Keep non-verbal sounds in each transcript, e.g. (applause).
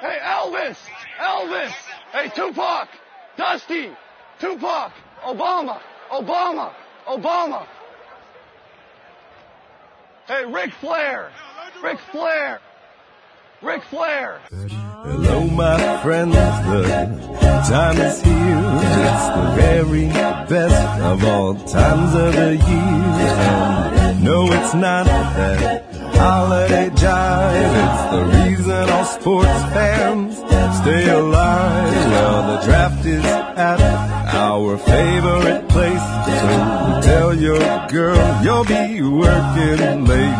Hey, Elvis! Elvis! Hey, Tupac! Dusty! Tupac! Obama! Obama! Obama! Hey, Ric Flair! Ric Flair! Ric Flair! Hello, my friends, the time is here. It's the very best of all times of the year. No, it's not that holiday jive. It's the reason all sports fans stay alive. Well, the draft is at our favorite place. So tell your girl you'll be working late.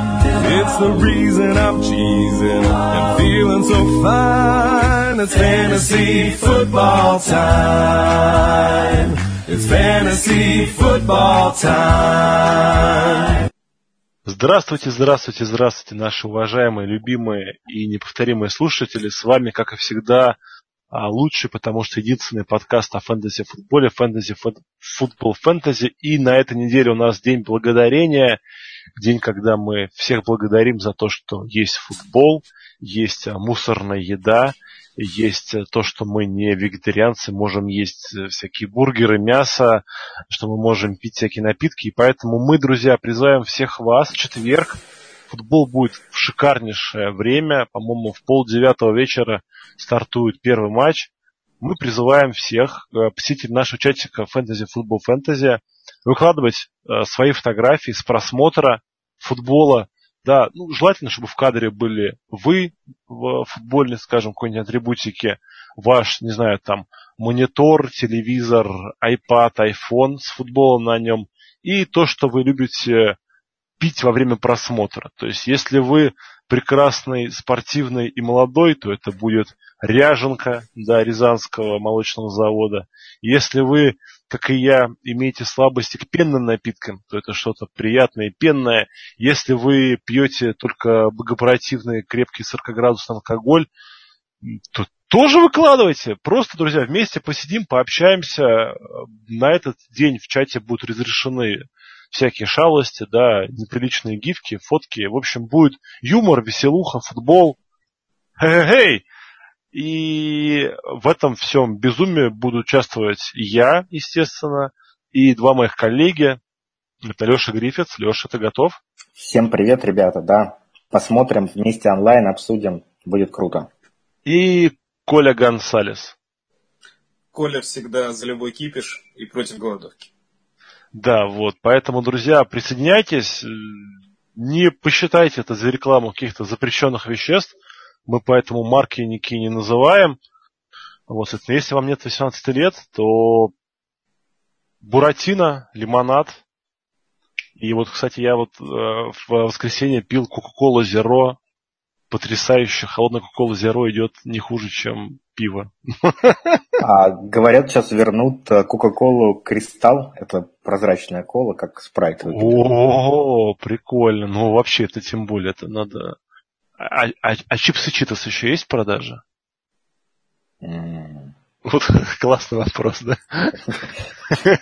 It's the reason I'm cheesing and feeling so fine. It's fantasy football time. It's fantasy football time. Здравствуйте, здравствуйте, здравствуйте, наши уважаемые, любимые и неповторимые слушатели. С вами, как и всегда, а, лучший, потому что единственный подкаст о фэнтези-футболе, фэнтези-футбол фэнтези. И на этой неделе у нас День Благодарения, день, когда мы всех благодарим за то, что есть футбол, есть а, мусорная еда, есть э, то, что мы не вегетарианцы, можем есть э, всякие бургеры, мясо, что мы можем пить всякие напитки. И поэтому мы, друзья, призываем всех вас в четверг. Футбол будет в шикарнейшее время. По-моему, в полдевятого вечера стартует первый матч. Мы призываем всех э, посетить нашего чатика Fantasy Football Fantasy, выкладывать свои фотографии с просмотра футбола да, ну, желательно, чтобы в кадре были вы в футбольной, скажем, какой-нибудь атрибутике, ваш, не знаю, там, монитор, телевизор, iPad, iPhone с футболом на нем, и то, что вы любите пить во время просмотра. То есть, если вы прекрасный, спортивный и молодой, то это будет ряженка, да, Рязанского молочного завода. Если вы как и я, имеете слабости к пенным напиткам, то это что-то приятное и пенное. Если вы пьете только богопротивный крепкий 40-градусный алкоголь, то тоже выкладывайте. Просто, друзья, вместе посидим, пообщаемся. На этот день в чате будут разрешены всякие шалости, да, неприличные гифки, фотки. В общем, будет юмор, веселуха, футбол. Хей-хей! И в этом всем безумии буду участвовать я, естественно, и два моих коллеги. Это Леша Гриффитс. Леша, ты готов? Всем привет, ребята, да. Посмотрим вместе онлайн, обсудим. Будет круто. И Коля Гонсалес. Коля всегда за любой кипиш и против голодовки. Да, вот. Поэтому, друзья, присоединяйтесь. Не посчитайте это за рекламу каких-то запрещенных веществ. Мы поэтому марки ники не называем. Вот, соответственно, если вам нет 18 лет, то Буратино, лимонад. И вот, кстати, я вот э, в воскресенье пил Coca-Cola Zero. Потрясающе. Холодная Coca-Cola Zero идет не хуже, чем пиво. (laughs) А, говорят, сейчас вернут э, Coca-Cola Кристалл. Это прозрачная кола, как спрайт О, прикольно. Ну, вообще, это тем более, это надо а, а, а чипсы Читос еще есть в продаже? Mm. Вот (laughs) классный вопрос, да? (laughs)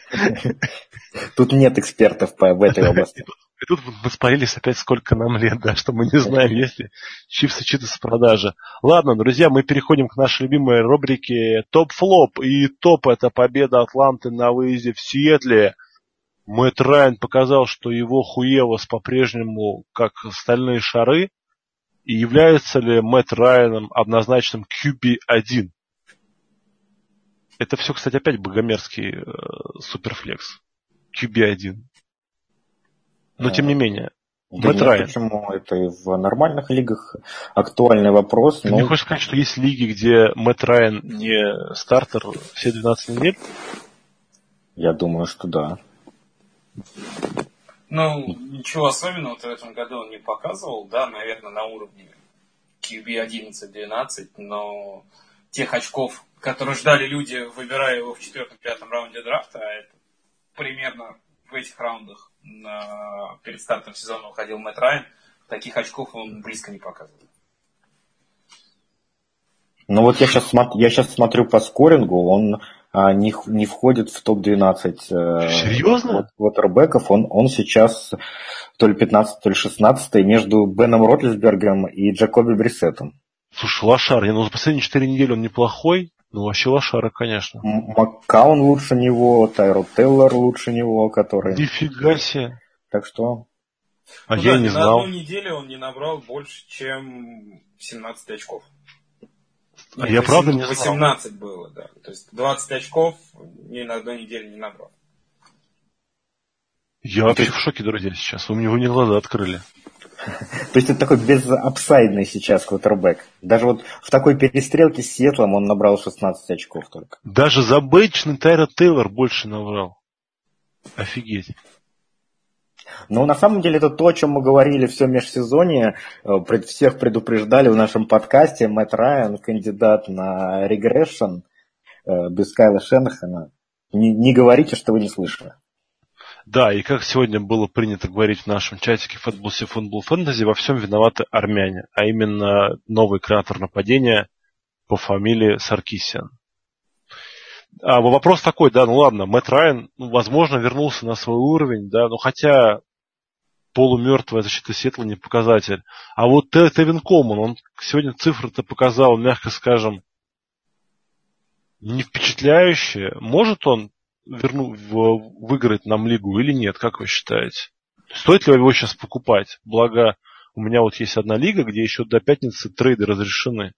Тут нет экспертов по, в этой области. И тут мы спалились опять, сколько нам лет, да, что мы не знаем, есть ли чипсы Читос в продаже. Ладно, друзья, мы переходим к нашей любимой рубрике топ-флоп. И топ это победа Атланты на выезде в Сиэтле. Мэтт Райан показал, что его Хуевос по-прежнему как стальные шары. И является ли Мэтт Райаном однозначным QB1? Это все, кстати, опять богомерзкий э, суперфлекс. QB1. Но тем не менее. Да Райан. Почему? Это и в нормальных лигах актуальный вопрос. Ты но... не хочешь сказать, что есть лиги, где Мэтт Райан не стартер все 12 недель? Я думаю, что да. Ну, ничего особенного в этом году он не показывал, да, наверное, на уровне QB 11-12, но тех очков, которые ждали люди, выбирая его в четвертом-пятом раунде драфта, а это примерно в этих раундах перед стартом сезона уходил Мэтт Райан, таких очков он близко не показывал. Ну вот я сейчас, я сейчас смотрю по скорингу, он а, не, не входит в топ-12 э, Серьезно? квотербеков. Он, он сейчас то ли 15, то ли 16 между Беном Ротлисбергом и Джакоби Брисетом. Слушай, Лошар, я, ну, за последние четыре недели он неплохой, ну, вообще лошара, конечно. Маккаун лучше него, Тайро Теллер лучше него, который... Нифига себе. Так что... А Ну я да, не знал. На одну неделю он не набрал больше, чем 17 очков. А Нет, я правда не знал. 18 было, да. То есть 20 очков ни на одну неделю не набрал. Я вообще в шоке, друзья, сейчас. Вы мне, вы мне глаза открыли. То есть это такой безапсайдный сейчас квотербек. Даже вот в такой перестрелке с Сиэтлом он набрал 16 очков только. Даже забычный Тайра Тейлор больше набрал. Офигеть. Но на самом деле это то, о чем мы говорили все межсезонье, э, всех предупреждали в нашем подкасте. Мэтт Райан, кандидат на регрессион э, без Кайла Шенахана. Не, не говорите, что вы не слышали. Да, и как сегодня было принято говорить в нашем чатике Футболсе Футбол Фэнтези, во всем виноваты армяне, а именно новый креатор нападения по фамилии Саркисян. А вопрос такой, да, ну ладно, Мэтт Райан, ну, возможно, вернулся на свой уровень, да, но хотя полумертвая защита Сетла не показатель. А вот Те- Тевин Колман, он сегодня цифры-то показал, мягко скажем, не впечатляющие. Может он верну, в- выиграть нам лигу или нет, как вы считаете? Стоит ли его сейчас покупать? Благо, у меня вот есть одна лига, где еще до пятницы трейды разрешены.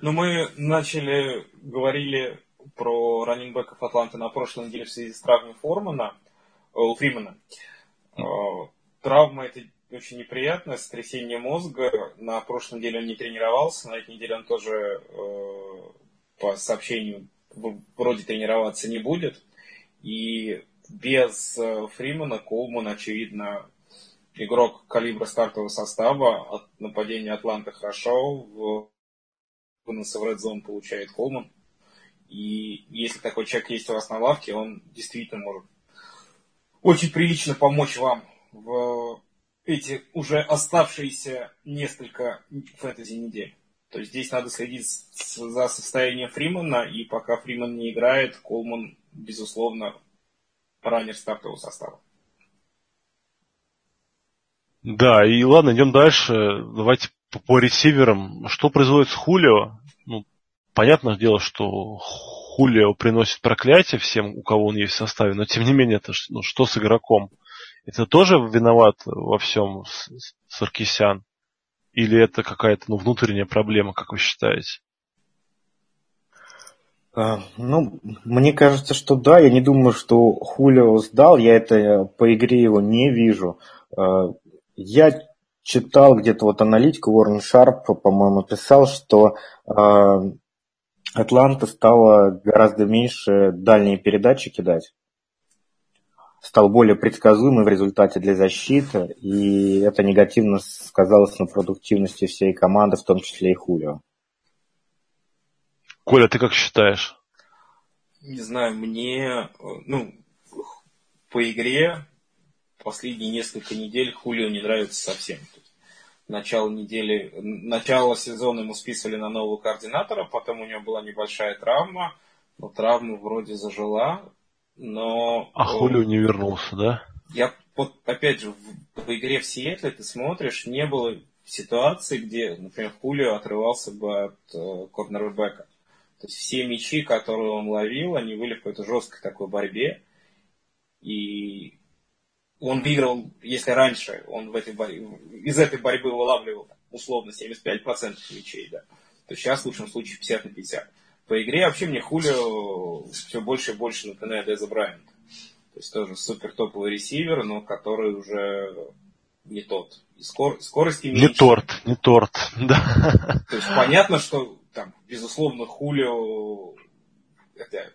Ну, мы начали, говорили про раннингбеков Атланты на прошлой неделе в связи с травмой Формана, э, у Фримана. Э, Травма это очень неприятно, сотрясение мозга. На прошлой неделе он не тренировался, на этой неделе он тоже э, по сообщению вроде тренироваться не будет. И без э, Фримана Колман, очевидно, игрок калибра стартового состава. От нападения Атланты хорошо. В выносы в Red Zone получает Колман. И если такой человек есть у вас на лавке, он действительно может очень прилично помочь вам в эти уже оставшиеся несколько фэнтези недель. То есть здесь надо следить за состоянием Фримана, и пока Фриман не играет, Колман, безусловно, раннер стартового состава. Да, и ладно, идем дальше. Давайте по, по ресиверам. Что производит с Хулио? Ну, понятное дело, что Хулио приносит проклятие всем, у кого он есть в составе, но тем не менее, это ну, что с игроком? Это тоже виноват во всем Саркисян? Или это какая-то ну, внутренняя проблема, как вы считаете? А, Ну, мне кажется, что да. Я не думаю, что Хулио сдал. Я это по игре его не вижу. А, Я читал где-то вот аналитику, Уоррен Шарп, по-моему, писал, что а, Атланта стала гораздо меньше дальние передачи кидать. Стал более предсказуемый в результате для защиты, и это негативно сказалось на продуктивности всей команды, в том числе и Хулио. Коля, ты как считаешь? Не знаю, мне, ну, по игре последние несколько недель Хулио не нравится совсем. Начало недели, начало сезона ему списывали на нового координатора, потом у него была небольшая травма, но травма вроде зажила, но... А э, Хулио не вернулся, да? я вот, опять же, в, в игре в Сиэтле ты смотришь, не было ситуации, где, например, Хулио отрывался бы от э, корнербека. То есть все мячи, которые он ловил, они были в какой-то жесткой такой борьбе. И он выиграл, если раньше он в этой борьбе, из этой борьбы вылавливал условно 75% мячей, да, то сейчас в лучшем случае 50 на 50. По игре вообще мне Хулио все больше и больше напоминает Деза Брайанта. То есть тоже супер топовый ресивер, но который уже не тот. И скор- скорости Не меньше. торт, не торт, (laughs) да. То есть понятно, что там, безусловно, Хулио это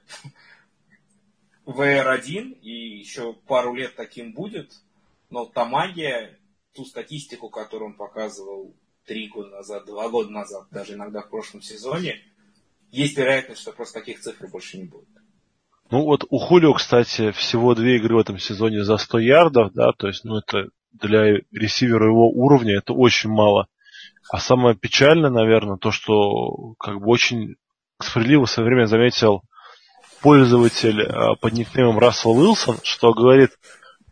VR1 и еще пару лет таким будет, но та магия, ту статистику, которую он показывал три года назад, два года назад, даже иногда в прошлом сезоне, есть вероятность, что просто таких цифр больше не будет. Ну вот у Хулио, кстати, всего две игры в этом сезоне за 100 ярдов, да, то есть, ну это для ресивера его уровня это очень мало. А самое печальное, наверное, то, что как бы очень справедливо в свое время заметил пользователь э, под никнеймом Рассел Уилсон, что говорит,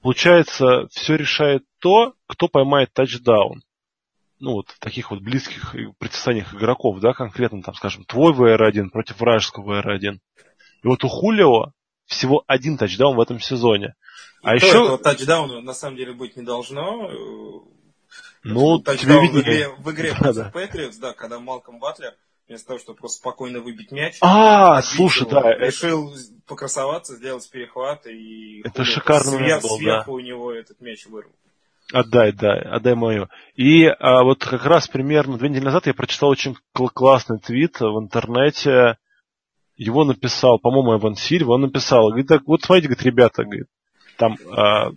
получается, все решает то, кто поймает тачдаун. Ну вот таких вот близких противостояниях игроков, да, конкретно там, скажем, твой VR1 против вражеского VR1. И вот у Хулио всего один тачдаун в этом сезоне. А еще... Этого тачдауна на самом деле быть не должно. Ну, тебе. В игре, в игре (laughs) да, Патриотс, да, когда Малком Батлер вместо того, чтобы просто спокойно выбить мяч. А, слушай, его, да. Решил это... покрасоваться, сделать перехват и... Это шикарно сверх, был, Сверху да. у него этот мяч вырвал. Отдай, да, отдай мою. И а, вот как раз примерно две недели назад я прочитал очень классный твит в интернете. Его написал, по-моему, Эван Сильва. Он написал, говорит, так, вот смотрите, говорит, ребята, говорит, там а,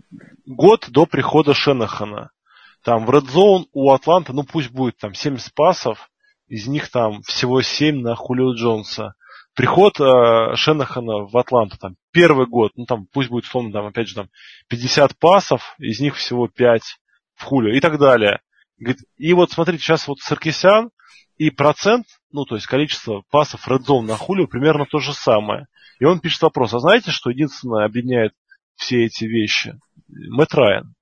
год до прихода Шенахана. Там в Red Zone у Атланта, ну пусть будет там 70 пасов, из них там всего 7 на Хулио Джонса. Приход э, Шенахана в Атланту, там, первый год, ну там, пусть будет условно, там, опять же, там, 50 пасов, из них всего 5 в Хулио и так далее. И вот смотрите, сейчас вот Саркисян и процент, ну, то есть количество пасов Red на Хулио примерно то же самое. И он пишет вопрос, а знаете, что единственное объединяет все эти вещи? Мэтт Райан.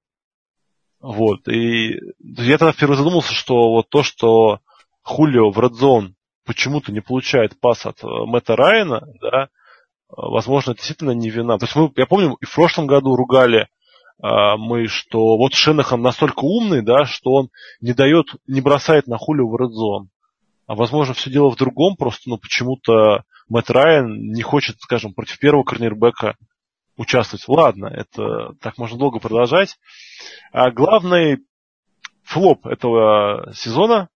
Вот, и я тогда впервые задумался, что вот то, что Хулио в Red Zone почему-то не получает пас от э, Мэтта Райана, да, возможно, это действительно не вина. То есть мы, я помню, и в прошлом году ругали а, мы, что вот Шенахан настолько умный, да, что он не дает, не бросает на Хулио в Zone. А возможно, все дело в другом, просто ну, почему-то Мэтт Райан не хочет, скажем, против первого корнербека участвовать. Ладно, это так можно долго продолжать. А главный флоп этого сезона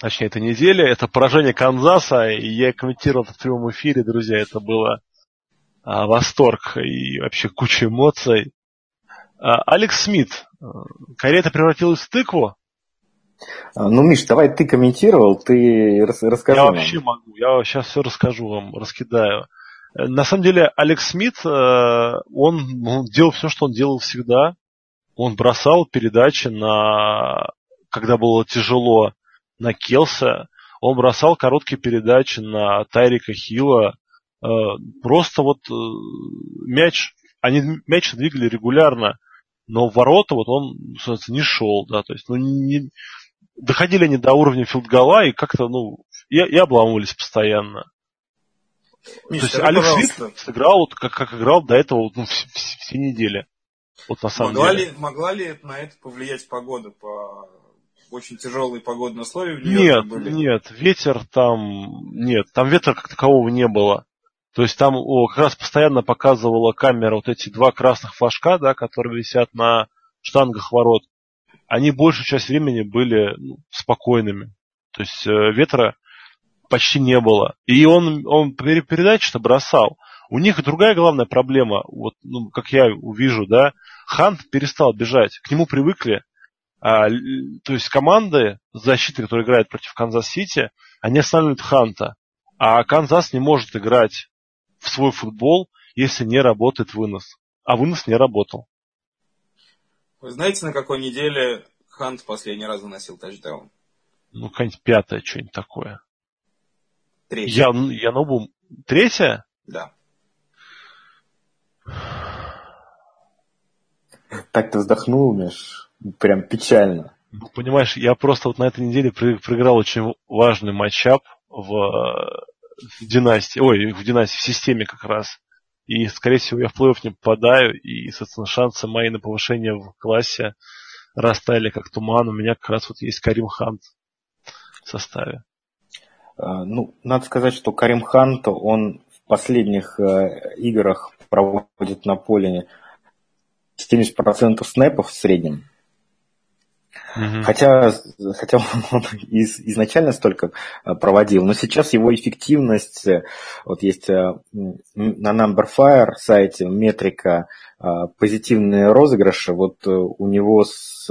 точнее, этой недели. Это поражение Канзаса, и я комментировал это в прямом эфире, друзья, это было а, восторг и вообще куча эмоций. А, Алекс Смит, э, карета превратилась в тыкву? А, ну, Миш, давай ты комментировал, ты расскажи Я нам. вообще могу, я сейчас все расскажу вам, раскидаю. Э, на самом деле, Алекс Смит, э, он, он делал все, что он делал всегда. Он бросал передачи на когда было тяжело на Келса, он бросал короткие передачи на Тайрика Хилла. Э, просто вот э, мяч, они мяч двигали регулярно, но в ворота вот он, собственно, не шел, да, то есть, ну, не, доходили они до уровня филдгола и как-то, ну, и, и обламывались постоянно. Миш, то есть Алекс сыграл вот как, как играл до этого ну, все, все, все недели. Вот на самом могла деле. Ли, могла ли на это повлиять погода по очень тяжелые погодные условия в Нет, были? нет, ветер там, нет, там ветра как такового не было. То есть там о, как раз постоянно показывала камера вот эти два красных флажка, да, которые висят на штангах ворот. Они большую часть времени были ну, спокойными. То есть э, ветра почти не было. И он, он передачи-то бросал. У них другая главная проблема, вот, ну, как я увижу, да, Хант перестал бежать. К нему привыкли, а, то есть команды защиты, которые играют против Канзас-Сити, они останавливают Ханта. А Канзас не может играть в свой футбол, если не работает вынос. А вынос не работал. Вы знаете, на какой неделе Хант последний раз выносил тачдаун? Ну, какая-нибудь пятая, что-нибудь такое. Третья. Я, я нову... Третья? Да. Так ты вздохнул, Миш прям печально. Ну, понимаешь, я просто вот на этой неделе проиграл очень важный матчап в, в династии, ой, в династии, в системе как раз. И, скорее всего, я в плей-офф не попадаю, и, соответственно, шансы мои на повышение в классе растаяли как туман. У меня как раз вот есть Карим Хант в составе. А, ну, надо сказать, что Карим Хант, он в последних э, играх проводит на поле 70% снэпов в среднем. Угу. Хотя, хотя он (laughs) из, изначально столько э, проводил, но сейчас его эффективность, э, вот есть э, на Numberfire сайте метрика позитивные розыгрыши, вот у него с,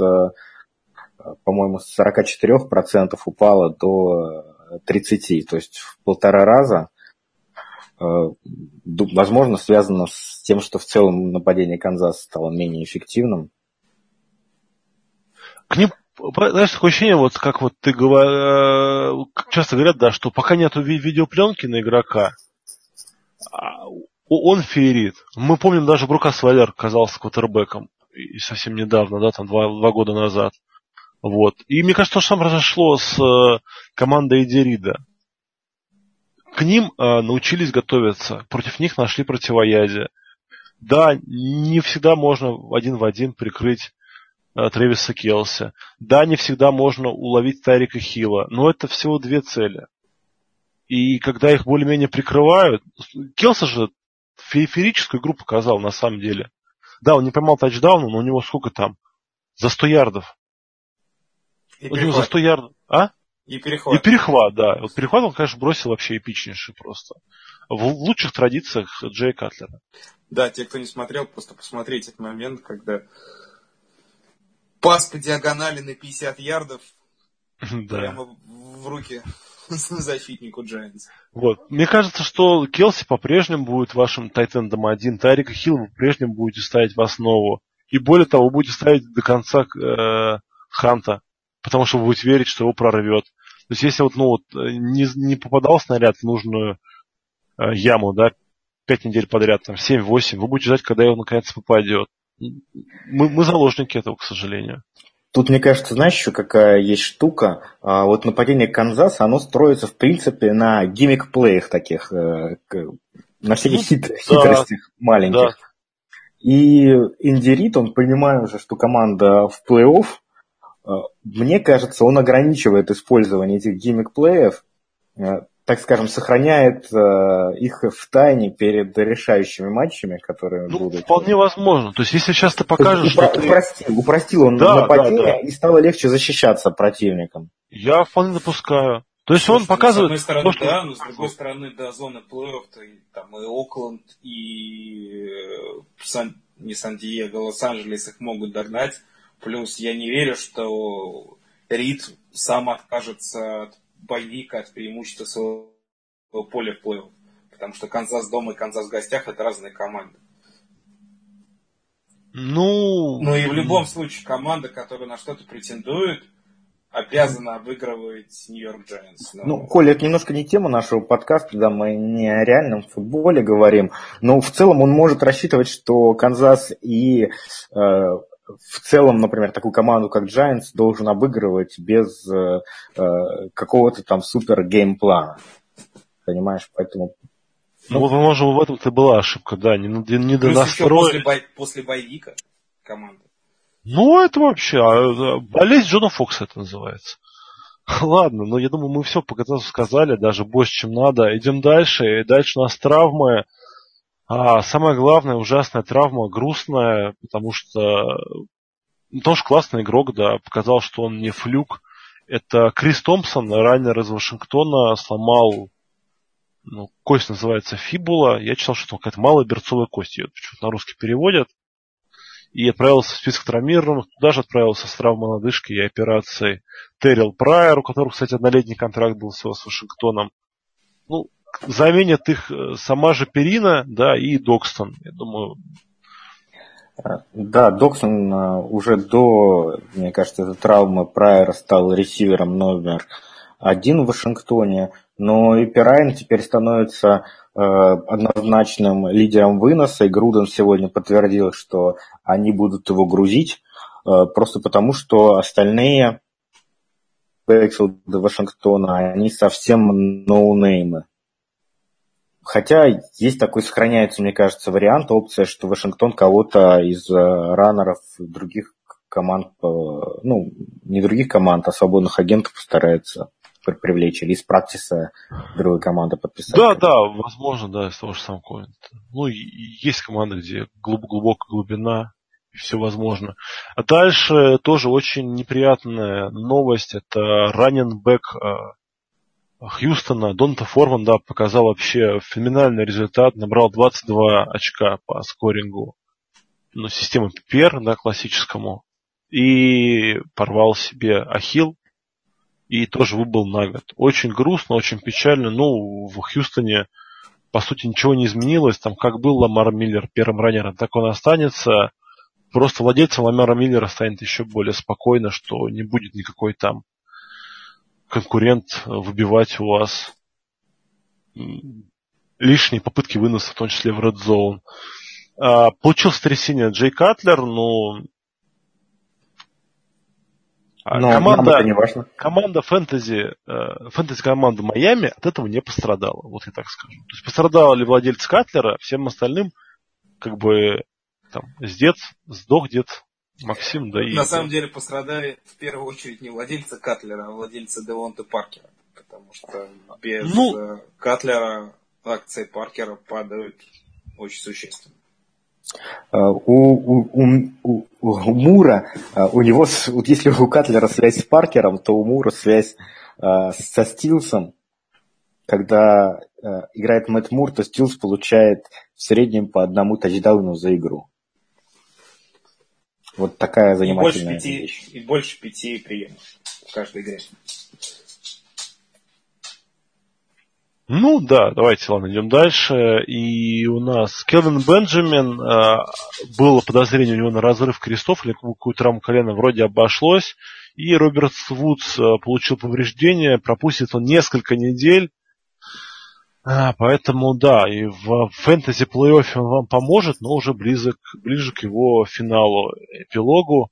по-моему, с 44% упало до 30, то есть в полтора раза. Возможно, связано с тем, что в целом нападение Канзаса стало менее эффективным к ним, знаешь, такое ощущение, вот как вот ты говоришь, э, часто говорят, да, что пока нету ви- видеопленки на игрока, а, он феерит. Мы помним, даже Брука Валер казался квотербеком и совсем недавно, да, там два, два года назад. Вот. И мне кажется, то же самое произошло с э, командой Эдирида. К ним э, научились готовиться, против них нашли противоядие. Да, не всегда можно один в один прикрыть Трэвиса Келси. Да, не всегда можно уловить Тарика Хила, но это всего две цели. И когда их более-менее прикрывают, Келса же феерическую игру показал на самом деле. Да, он не поймал тачдауна, но у него сколько там? За 100 ярдов. И у него за перехват. 100 ярдов. А? И перехват. И перехват, да. Вот перехват он, конечно, бросил вообще эпичнейший просто. В лучших традициях Джей Катлера. Да, те, кто не смотрел, просто посмотрите этот момент, когда пас по диагонали на 50 ярдов (laughs) Да. прямо в руки (laughs) защитнику Giants. Вот. Мне кажется, что Келси по-прежнему будет вашим тайтендом один, Тарика Хилл вы по-прежнему будете ставить в основу. И более того, вы будете ставить до конца э, Ханта, потому что вы будете верить, что его прорвет. То есть если вот, ну, вот, э, не, не попадал снаряд в нужную э, яму, да, пять недель подряд, там, 7-8, вы будете ждать, когда его наконец попадет. Мы, мы заложники этого, к сожалению. Тут, мне кажется, знаешь, еще какая есть штука. А, вот нападение Канзаса, оно строится, в принципе, на гиммик-плеях таких, э, на всяких Ну, хит- да. хитростях маленьких. Да. И Инди Рид, он, понимая уже, что команда в плей-офф, э, мне кажется, он ограничивает использование этих гиммик-плеев, э, так скажем, сохраняет э, их в тайне перед решающими матчами, которые Ну, будут. вполне возможно. То есть, если сейчас ты покажешь, что ты... упростил, упростил он Да, нападение, да, да. и стало легче защищаться противникам. Я вполне допускаю. То есть он Слушайте, показывает... С одной стороны, то, что- да, но с другой стороны, до зоны плей-офф и, там и Окленд, и э, Сан- не Сан-Диего, Лос-Анджелес их могут догнать. Плюс я не верю, что Рид сам откажется от bye week а, от преимущества своего поля в плей-офф. Потому что Канзас дома и Канзас в гостях это разные команды. Ну... Ну и в любом случае команда, которая на что-то претендует, обязана обыгрывать Нью-Йорк Джайанс. Ну, Коля, это немножко не тема нашего подкаста, да, мы не о реальном футболе говорим, но в целом он может рассчитывать, что Канзас и э, в целом, например, такую команду, как Giants, должен обыгрывать без э, э, какого-то там супер геймплана. Понимаешь, поэтому Ну, вот, возможно, в этом-то была ошибка, да, не, не, не еще донастроили. после, bye- после bye week а команда. Ну, это вообще, а, болезнь Джона Фокса это называется. (laughs) Ладно, но я думаю, мы все по сказали, даже больше, чем надо. Идем дальше, и дальше у нас травмы. А самое главное, ужасная травма, грустная, потому что ну, тоже классный игрок, да, показал, что он не флюк. Это Крис Томпсон, раннер из Вашингтона, сломал, ну, кость называется фибула. Я читал, что какая-то малая берцовая кость, ее почему-то на русский переводят. И отправился в список травмированных, туда же отправился с травмой лодыжки и операцией Террел Прайер, у которого, кстати, однолетний контракт был всего с Вашингтоном. Ну, заменят их э, сама же Перина, да, и Докстон. Я думаю, Да, Доксон а, уже до, мне кажется, этой травмы Прайера стал ресивером номер один в Вашингтоне, но и Пирайн теперь становится э, однозначным лидером выноса, и Груден сегодня подтвердил, что они будут его грузить, э, просто потому что остальные бэкфилды Вашингтона, они совсем ноунеймы. Хотя есть такой, сохраняется, мне кажется, вариант, опция, что Вашингтон кого-то из э, раннеров других команд, э, ну, не других команд, а свободных агентов постарается при- привлечь или из практиса другой команды подписать. да, да, возможно, да, из того же самого Ковента. Ну, есть команды, где глуб- глубокая глубина, и все возможно. А дальше тоже очень неприятная новость. Это раненбэк э, Хьюстона, Донта Форман, да, показал вообще феноменальный результат, набрал 22 очка по скорингу ну, системы PPR, да, классическому, и порвал себе ахилл, и тоже выбыл на год. Очень грустно, очень печально. Ну, в Хьюстоне, по сути, ничего не изменилось. Там как был Ламар Миллер первым раннером, так он останется. Просто владельцем Ламара Миллера станет еще более спокойно, что не будет никакой там конкурент выбивать у вас лишние попытки выноса, в том числе в Red Zone. А, получил сотрясение Джей Катлер, но А Но команда, нам это не важно. команда фэнтези, э, фэнтези команда Майами от этого не пострадала, вот я так скажу. То есть пострадал ли владелец Катлера, всем остальным как бы там дед, сдох дед Максим, да и... На самом деле пострадали в первую очередь не владельцы Катлера, а владельцы Девонта Паркера. Потому что без Ну. э, Катлера акции Паркера падают очень существенно. Э, У, у, у, у- Мура, э, у него, вот если у Катлера связь с Паркером, то у Мура связь э, со Стилсом. Когда э, играет Мэтт Мур, то Стилс получает в среднем по одному тачдауну за игру. Вот такая И больше, занимательная пяти, вещь. и больше пяти приемов в каждой игре. Ну да, давайте, ладно, идем дальше. И у нас Келвин Бенджамин, э, было подозрение у него на разрыв крестов или какую-то травму колена, вроде обошлось. И Роберт Вудс э, получил повреждение, пропустит он несколько недель. А, поэтому да, и в фэнтези плей-оффе он вам поможет, но уже близок, ближе к его финалу, эпилогу.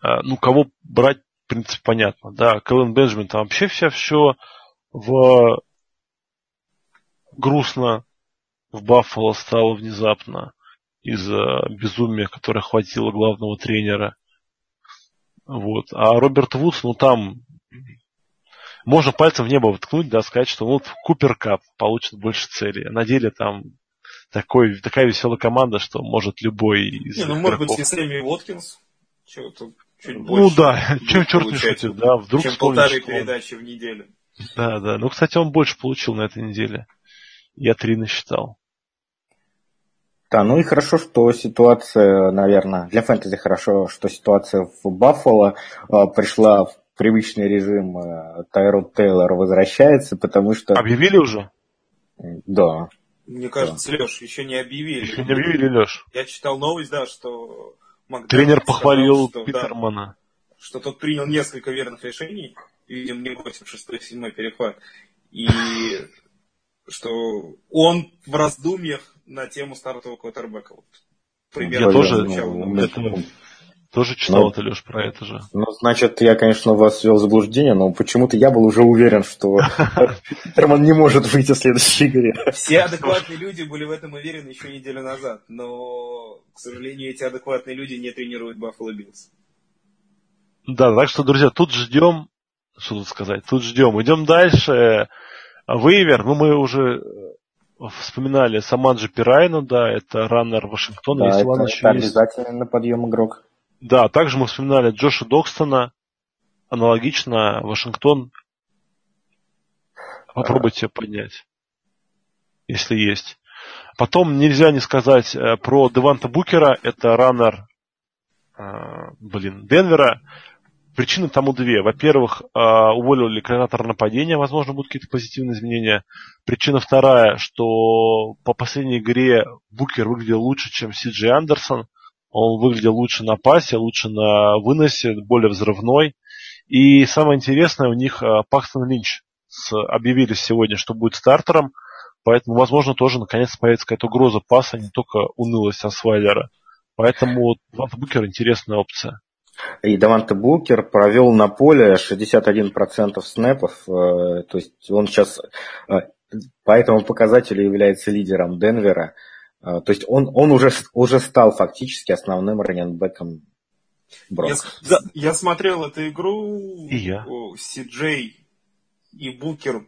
А, ну, кого брать, в принципе, понятно. Да, Кэлен Бенджамин там вообще вся все в грустно в Баффало стало внезапно из-за безумия, которое хватило главного тренера. Вот. А Роберт Вудс, ну там можно пальцем в небо воткнуть, да, сказать, что ну, вот Купер Кап получит больше целей. А на деле там такой, такая веселая команда, что может любой из Не, ну, может быть, игроков. и Сэмми Уоткинс. Чего тут чуть Ну больше. да, чем черт не шутит, да, вдруг Чем вспомнишь, полторы что он- передачи в неделю. Да, да. Ну, кстати, он больше получил на этой неделе. Я три насчитал. Да, ну и хорошо, что ситуация, наверное, для фэнтези хорошо, что ситуация в Баффало э, пришла в привычный режим, э, Тайрод Тейлор возвращается, потому что... Объявили уже? Да. Мне кажется, Леш, еще не объявили. Еще не объявили, Леш. Я читал новость, да, что Макдональдс Тренер сказал, похвалил что, да, Питермана. что тот принял несколько верных решений, видимо, не 86-й перехват, и что он в раздумьях на тему стартового квотербека. Вот, примерно Я тоже- ну, это- Тоже читал Ну. это, Леш, про это же. Ну, значит, я, конечно, вас ввел в заблуждение, но почему-то я был уже уверен, что (laughs) Питерман не может выйти в следующей игре. Все адекватные люди были в этом уверены еще неделю назад, но, к сожалению, эти адекватные люди не тренируют Баффало Биллс. Да, так что, друзья, тут ждем, что тут сказать, тут ждем. Идем дальше. Вейвер, ну мы уже э, вспоминали Самаджи Пирайну, да, это раннер Вашингтона, Да, если это, он это еще есть. обязательно на подъем игрок. Да, также мы вспоминали Джоша Докстона, аналогично Вашингтон. Попробуйте поднять, если есть. Потом нельзя не сказать э, про Деванта Букера, это раннер, э, блин, Денвера. Причины тому две. Во-первых, э, уволили координатора нападения, возможно, будут какие-то позитивные изменения. Причина вторая, что по последней игре Букер выглядел лучше, чем Си Джей Андерсон. Он выглядел лучше на пасе, лучше на выносе, более взрывной. И самое интересное, у них э, Пакстон Линч объявили сегодня, что будет стартером. Поэтому, возможно, тоже наконец появится какая-то угроза паса, а не только унылость Асвайлера. Поэтому Вант Букер интересная опция. И Даванте Букер провел на поле 61% снэпов, э, то есть он сейчас э, по этому показателю является лидером Денвера. Э, То есть он, он уже, уже стал фактически основным раннинбеком Я, Бронкос. с- я смотрел эту игру, И я. Си Джей и Букер в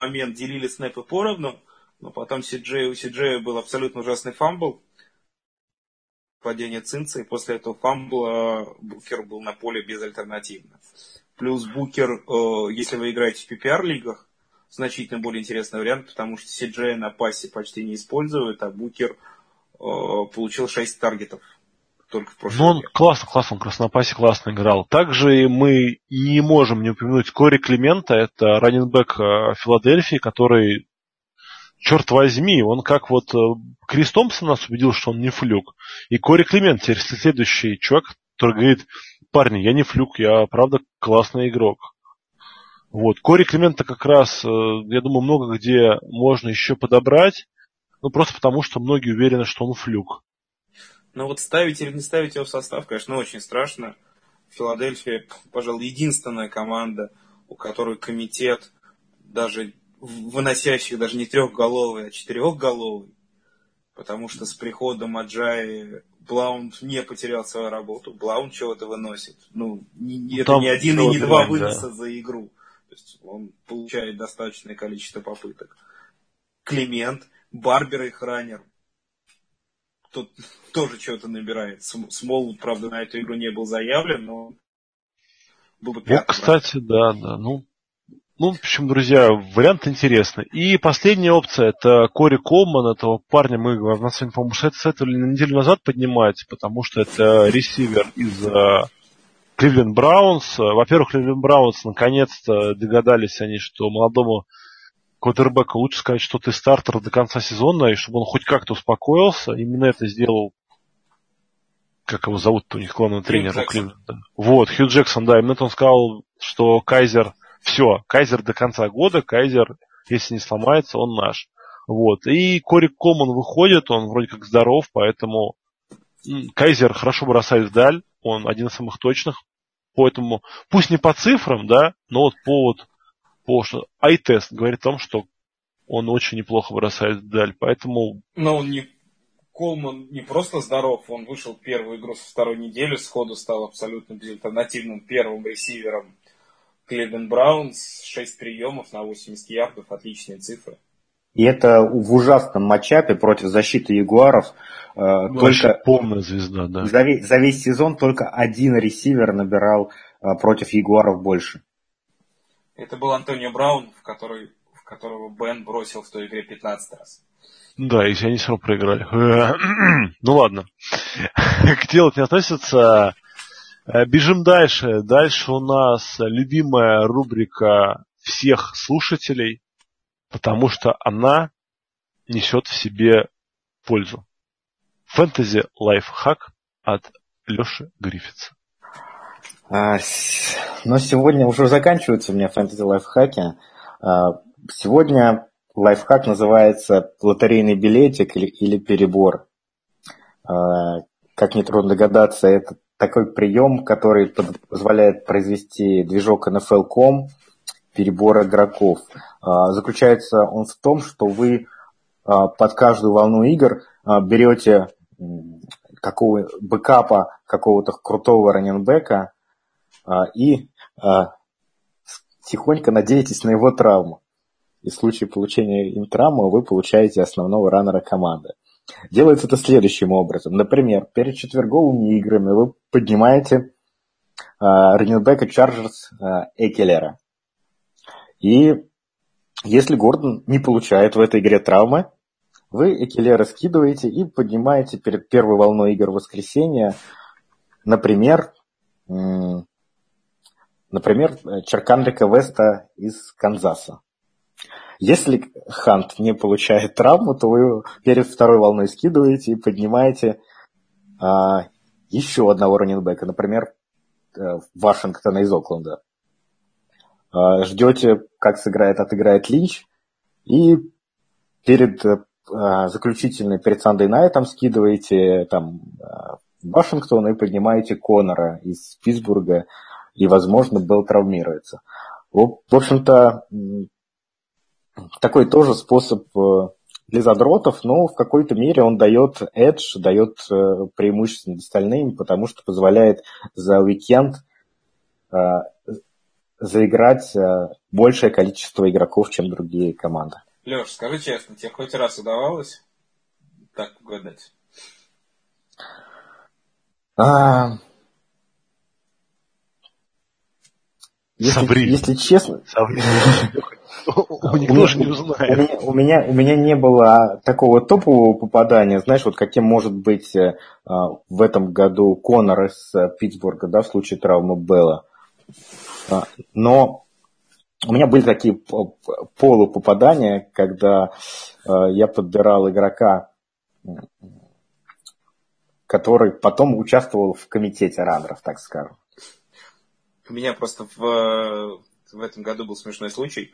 момент делили снэпы поровну, но потом Си Джей, у Си Джея был абсолютно ужасный фамбл, падение Цинца, и после этого фамбла Букер был на поле безальтернативно. Плюс Букер, э, если вы играете в PPR-лигах, значительно более интересный вариант, потому что Си Джея на пасе почти не используют, а Букер э, получил 6 таргетов только в прошлом Ну, он классно, классно, он краснопасе классно играл. Также мы не можем не упомянуть Кори Климента, это раненбэк э, Филадельфии, который, черт возьми, он как вот э, Крис Томпсон нас убедил, что он не флюк. И Кори Климент теперь следующий чувак, который говорит, парни, я не флюк, я правда классный игрок. Вот. Кори Климента как раз, э, я думаю, много где можно еще подобрать, ну просто потому, что многие уверены, что он флюк. Но вот ставить или не ставить его в состав, конечно, очень страшно. Филадельфия, пожалуй, единственная команда, у которой комитет, даже выносящий даже не трехголовый, а четырехголовый, потому что с приходом Аджаи Блаунд не потерял свою работу. Блаунд чего-то выносит. Ну, не, это не один и не два выноса да. за игру. То есть он получает достаточное количество попыток. Климент, Барбер их раннер. Тут тоже что-то набирает. Смолвуд, правда, на эту игру не был заявлен, но был бы пятым. Ну, кстати, да, да. Ну, ну, в общем, друзья, вариант интересный. И последняя опция, это Кори Колман, этого парня мы на сегодня, по-моему, советовали неделю назад поднимать, потому что это ресивер из Кливленд Браунс. Во-первых, Кливленд Браунс наконец-то догадались они, что молодому квотербеку лучше сказать, что ты стартер до конца сезона, и чтобы он хоть как-то успокоился. Именно это сделал как его зовут у них главного тренера Кливленда. Вот, Хью Джексон, да, именно это он сказал, что Кайзер все, Кайзер до конца года, Кайзер, если не сломается, он наш. Вот. И Кори Коман выходит, он вроде как здоров, поэтому Кайзер хорошо бросает вдаль, он один из самых точных. Поэтому, пусть не по цифрам, да, но вот по вот, по что, ай-тест говорит о том, что он очень неплохо бросает вдаль, поэтому... Но он не Колман не просто здоров, он вышел первую игру со второй недели, сходу стал абсолютно безальтернативным первым ресивером Клевен Браунс, 6 приемов на 80 ярдов, отличные цифры. И это в ужасном матчапе против защиты Ягуаров. Э, ну, только полная звезда, да. За весь, за весь сезон только один ресивер набирал э, против Ягуаров больше. Это был Антонио Браун, в, который, в которого Бен бросил в той игре 15 раз. Да, и они все равно проиграли. (clears throat) ну ладно. (laughs) К делу не относится. Э, бежим дальше. Дальше у нас любимая рубрика всех слушателей, потому что она несет в себе пользу. Фэнтези лайфхак от Леши Гриффитса. А, но сегодня уже заканчиваются у меня фэнтези лайфхаки. А, сегодня лайфхак называется лотерейный билетик или, или перебор. А, как нетрудно догадаться, это такой прием, который позволяет произвести движок NFL.com, перебор игроков. А, заключается он в том, что вы а, под каждую волну игр а, берете какого бэкапа какого-то крутого раненбека и тихонько надеетесь на его травму. И в случае получения им травмы вы получаете основного раннера команды. Делается это следующим образом. Например, перед четверговыми играми вы поднимаете раненбека Чарджерс Экелера. И если Гордон не получает в этой игре травмы, вы Экелера скидываете и поднимаете перед первой волной игр воскресенья, например, например, Черкандрика Веста из Канзаса. Если Хант не получает травму, то вы перед второй волной скидываете и поднимаете а, еще одного раненбека, например, э, Вашингтона из Окленда. А, ждете, как сыграет, отыграет Линч, и перед а, заключительной, перед Сандей Найтом скидываете там а, Вашингтона и поднимаете Конора из Питтсбурга, и, возможно, Белл травмируется. В общем-то, такой тоже способ э, для задротов, но в какой-то мере он дает edge, дает э, преимущество над остальными, потому что позволяет за уикенд э, заиграть большее количество игроков, чем другие команды. Леш, скажи честно, тебе хоть раз удавалось так угадать? А... Если, если честно, (laughs) Никто же не узнает. У меня, у меня не было такого топового попадания, знаешь, вот каким может быть э, а, в этом году Конор из э, Питтсбурга, да, в случае травмы Белла. А, но у меня были такие полупопадания, когда э, я подбирал игрока, который потом участвовал в комитете раннеров, так скажем. У меня просто в в этом году был смешной случай.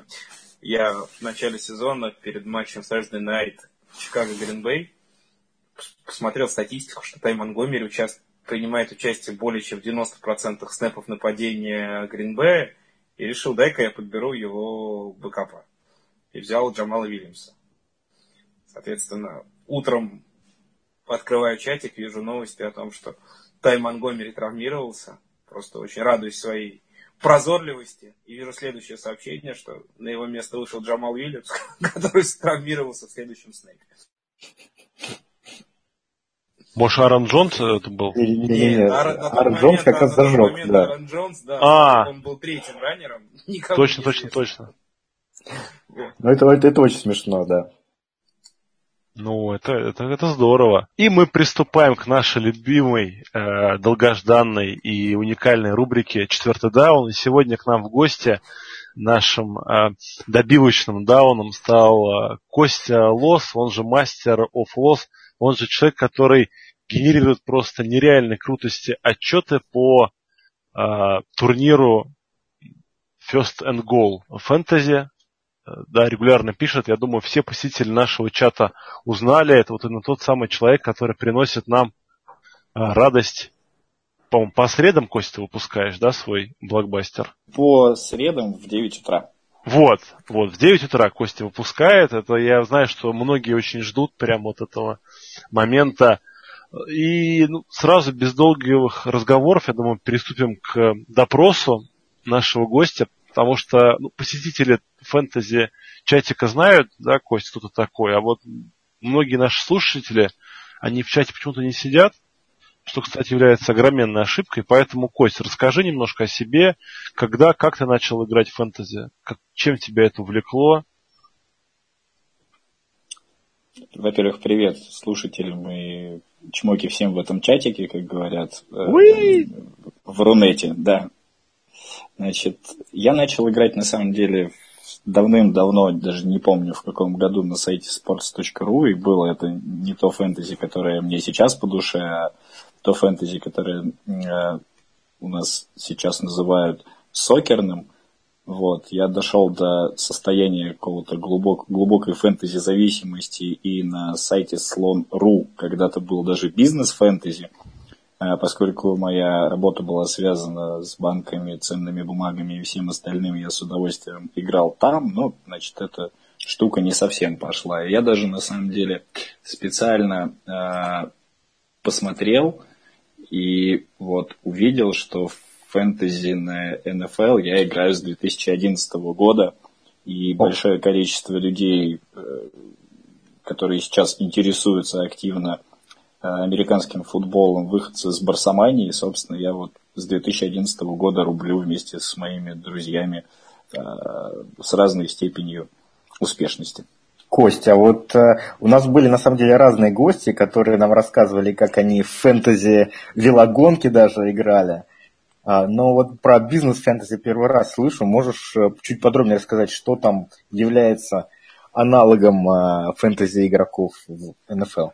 Я в начале сезона перед матчем Thursday Night Чикаго Гринбей посмотрел статистику, что Тай Монгомери участвует принимает участие более чем в 90% снэпов нападения Гринбея, и решил, дай-ка я подберу его бэкапа. И взял Джамала Вильямса. Соответственно, утром открываю чатик, вижу новости о том, что Тай Монгомери травмировался. Просто очень радуюсь своей прозорливости. И вижу следующее сообщение, что на его место вышел Джамал Вильямс, (laughs) который травмировался в следующем снэпе. Может, Аарон Джонс это был? Не, не, не, Аарон Джонс как раз зажег, да. Аарон Джонс, да, А. он был третьим раннером. (laughs) Никому Точно, не точно, точно. Ну, это, это, это очень смешно, да. Ну, это, это, это здорово. И мы приступаем к нашей любимой, э, долгожданной и уникальной рубрике «Четвертый даун». И сегодня к нам в гости нашим э, добивочным дауном стал э, Костя Лос, он же мастер of Loss, он же человек, который генерирует просто нереальной крутости отчеты по э, турниру First and Goal. Э, Да, регулярно пишет. Я думаю, все посетители нашего чата узнали. Это вот именно тот самый человек, который приносит нам э, радость. По-моему, по средам, Костя, выпускаешь, да, свой блокбастер? По средам в 9 утра. Вот, вот, в 9 утра Костя выпускает. Это я знаю, что многие очень ждут прям вот этого момента. И ну, сразу без долгих разговоров, я думаю, переступим к допросу нашего гостя, потому что ну, посетители фэнтези чатика знают, да, Костя, кто-то такой, а вот многие наши слушатели, они в чате почему-то не сидят, что, кстати, является огроменной ошибкой. Поэтому, Костя, расскажи немножко о себе, когда, как ты начал играть в фэнтези, как, чем тебя это увлекло. Во-первых, привет слушателям и чмоки всем в этом чатике, как говорят э, Уи! в Рунете, да. Значит, я начал играть на самом деле давным-давно, даже не помню в каком году, на сайте sports.ru, и было это не то фэнтези, которое мне сейчас по душе, а то фэнтези, которое э, у нас сейчас называют сокерным. Вот, я дошел до состояния какого-то глубок, глубокой фэнтези-зависимости и на сайте слон.ру когда-то был даже бизнес-фэнтези, э, поскольку моя работа была связана с банками, ценными бумагами и всем остальным, я с удовольствием играл там, но, значит, эта штука не совсем пошла. Я даже, на самом деле, специально э, посмотрел и вот увидел, что в фэнтези на НФЛ я играю с 2011 года, и большое количество людей, э, которые сейчас интересуются активно э, американским футболом, выходцы с Барсамании, собственно, я вот с 2011 года рублю вместе с моими друзьями э, с разной степенью успешности. Костя, вот э, у нас были на самом деле разные гости, которые нам рассказывали, как они в фэнтези велогонки даже играли. А, но вот про бизнес-фэнтези первый раз слышу. Можешь э, чуть подробнее рассказать, что там является аналогом э, фэнтези игроков в НФЛ?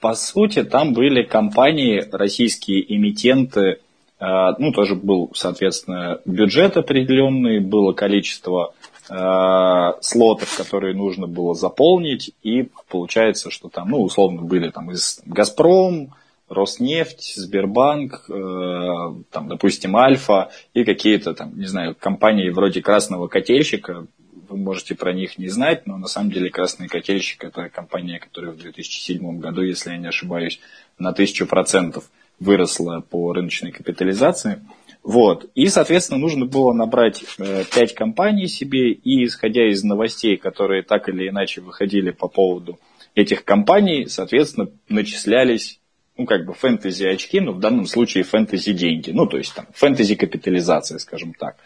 По сути, там были компании, российские эмитенты, э, ну, тоже был, соответственно, бюджет определенный, было количество э, слотов, которые нужно было заполнить, и получается, что там, ну, условно, были там из «Газпром», Роснефть, Сбербанк, э, там, допустим, Альфа и какие-то там, не знаю, компании вроде Красного Котельщика. Вы можете про них не знать, но на самом деле Красный Котельщик это компания, которая в 2007 году, если я не ошибаюсь, на тысячу процентов выросла по рыночной капитализации. Вот. И, соответственно, нужно было набрать э, 5 компаний себе, и исходя из новостей, которые так или иначе выходили по поводу этих компаний, соответственно, начислялись ну, как бы фэнтези очки, но в данном случае фэнтези деньги. Ну, то есть там фэнтези капитализация, скажем так.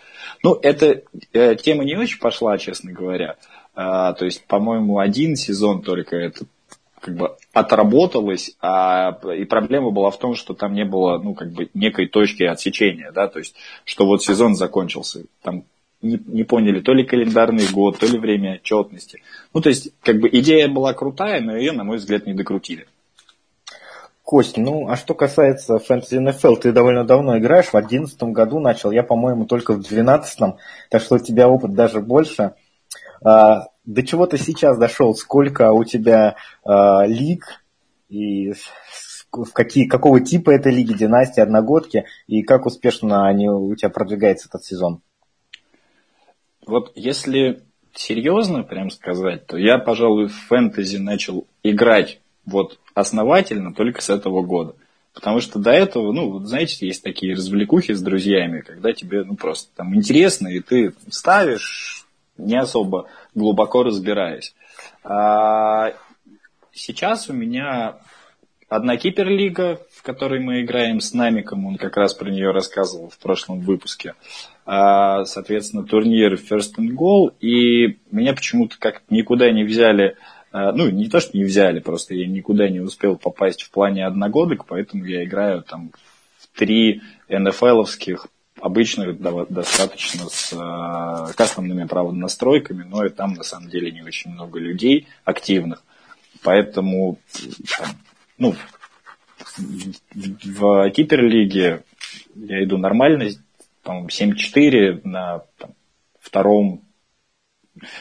Ну, эта э, тема не очень пошла, честно говоря. А, то есть, по-моему, один сезон только это как бы отработалось, а, и проблема была в том, что там не было, ну, как бы некой точки отсечения, да, то есть, что вот сезон закончился, там не, не поняли то ли календарный год, то ли время отчетности. Ну, то есть, как бы идея была крутая, но ее, на мой взгляд, не докрутили. Кость, ну а что касается фэнтези НФЛ, ты довольно давно играешь, в 2011 году начал, я, по-моему, только в 2012, так что у тебя опыт даже больше. До чего ты сейчас дошел? Сколько у тебя а, лиг? и в какие, какого типа это лиги, династии, одногодки, и как успешно они, у тебя продвигается этот сезон? Вот если серьезно прям сказать, то я, пожалуй, в фэнтези начал играть вот основательно только с этого года. Потому что до этого, ну, знаете, есть такие развлекухи с друзьями, когда тебе, ну, просто там интересно, и ты ставишь, не особо глубоко разбираясь. А сейчас у меня одна киперлига, в которой мы играем с Намиком, он как раз про нее рассказывал в прошлом выпуске. А, соответственно, турнир First and Goal, и меня почему-то как никуда не взяли а, ну, не то, что не взяли, просто я никуда не успел попасть в плане одногодок, поэтому я играю там в три НФЛовских обычных достаточно с э, кастомными, правда, настройками, но и там на самом деле не очень много людей активных. Поэтому ну, в, в киперлиге я иду нормально, по-моему, 7-4 на там, втором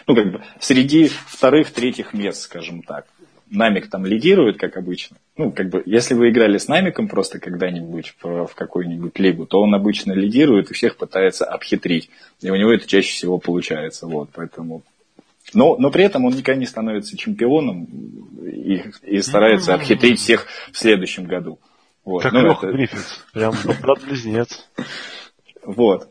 ну, как бы, среди вторых, третьих мест, скажем так. Намик там лидирует, как обычно. Ну, как бы, если вы играли с Намиком просто когда-нибудь в, в какую-нибудь лигу, то он обычно лидирует и всех пытается обхитрить. И у него это чаще всего получается. Вот, поэтому но, но при этом он никогда не становится чемпионом и, и старается обхитрить всех в следующем году. Вот. Как ну, Леха это... Гриффитс, прям брат-близнец. Вот.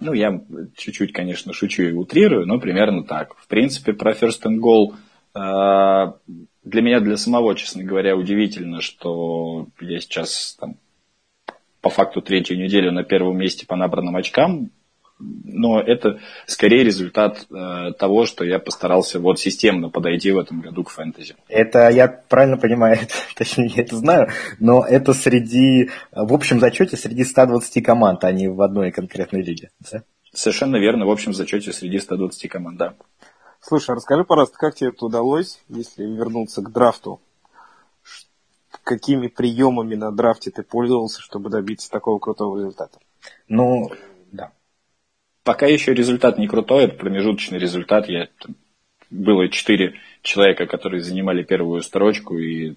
Ну, я чуть-чуть, конечно, шучу и утрирую, но примерно так. В принципе, про First and Goal э, для меня, для самого, честно говоря, удивительно, что я сейчас там, по факту третью неделю на первом месте по набранным очкам но это скорее результат э, того, что я постарался вот системно подойти в этом году к фэнтези. Это я правильно понимаю, (laughs) это, точнее я это знаю, но это среди, в общем зачете среди 120 команд, а не в одной конкретной лиге. Да? Совершенно верно, в общем зачете среди 120 команд, да. Слушай, а расскажи, пожалуйста, как тебе это удалось, если вернуться к драфту? Какими приемами на драфте ты пользовался, чтобы добиться такого крутого результата? Ну, да. Пока еще результат не крутой, это промежуточный результат. Я, было четыре человека, которые занимали первую строчку, и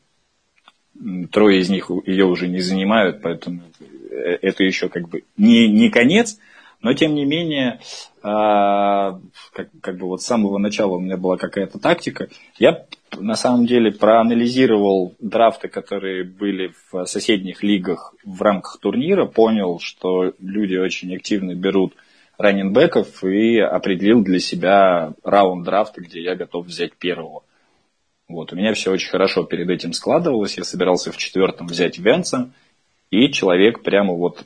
трое из них ее уже не занимают, поэтому э, это еще как бы не, не конец, но тем не менее, а, как, как бы вот с самого начала у меня была какая-то тактика. Я на самом деле проанализировал драфты, которые были в соседних лигах в рамках турнира, понял, что люди очень активно берут раненбеков и определил для себя раунд драфта, где я готов взять первого. Вот, у меня все очень хорошо перед этим складывалось. Я собирался в четвертом взять Венца, и человек прямо вот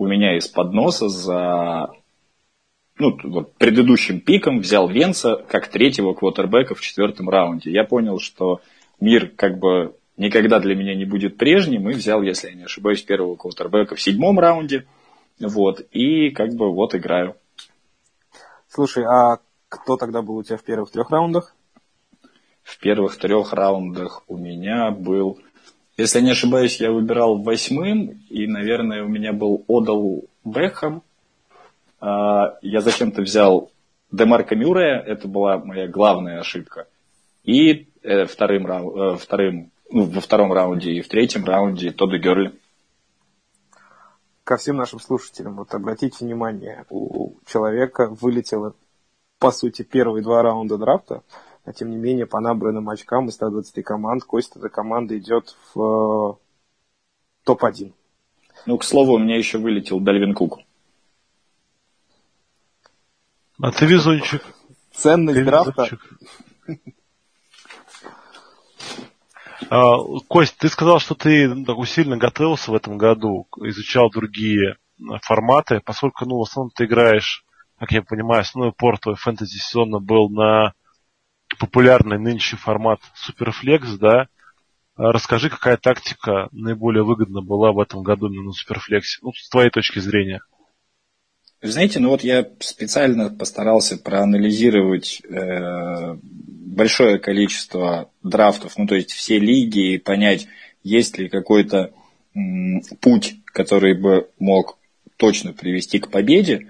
у меня из-под носа за ну, вот, предыдущим пиком взял Венца как третьего квотербека в четвертом раунде. Я понял, что мир как бы никогда для меня не будет прежним, и взял, если я не ошибаюсь, первого квотербека в седьмом раунде – вот, и как бы вот играю. Слушай, а кто тогда был у тебя в первых трех раундах? В первых трех раундах у меня был, если не ошибаюсь, я выбирал восьмым, и, наверное, у меня был Одал Бекхэм. А, я зачем-то взял Демарка Мюррея, это была моя главная ошибка. И э, вторым, э, вторым, ну, во втором раунде и в третьем раунде Тодда Герли ко всем нашим слушателям. Вот обратите внимание, у человека вылетело, по сути, первые два раунда драфта, а тем не менее, по набранным очкам из 120 команд, Костя эта команда идет в э, топ-1. Ну, к слову, у меня еще вылетел Дальвин Кук. А ты везунчик. Ценность ты драфта. Везунчик. А, Кость, ты сказал, что ты ну, так усиленно готовился в этом году, изучал другие форматы, поскольку, ну, в основном ты играешь, как я понимаю, основной порт твой фэнтези сезона был на популярный нынче формат Superflex, да? А расскажи, какая тактика наиболее выгодна была в этом году на Superflex, ну, с твоей точки зрения. Вы знаете, ну вот я специально постарался проанализировать э, большое количество драфтов, ну то есть все лиги, и понять, есть ли какой-то м, путь, который бы мог точно привести к победе.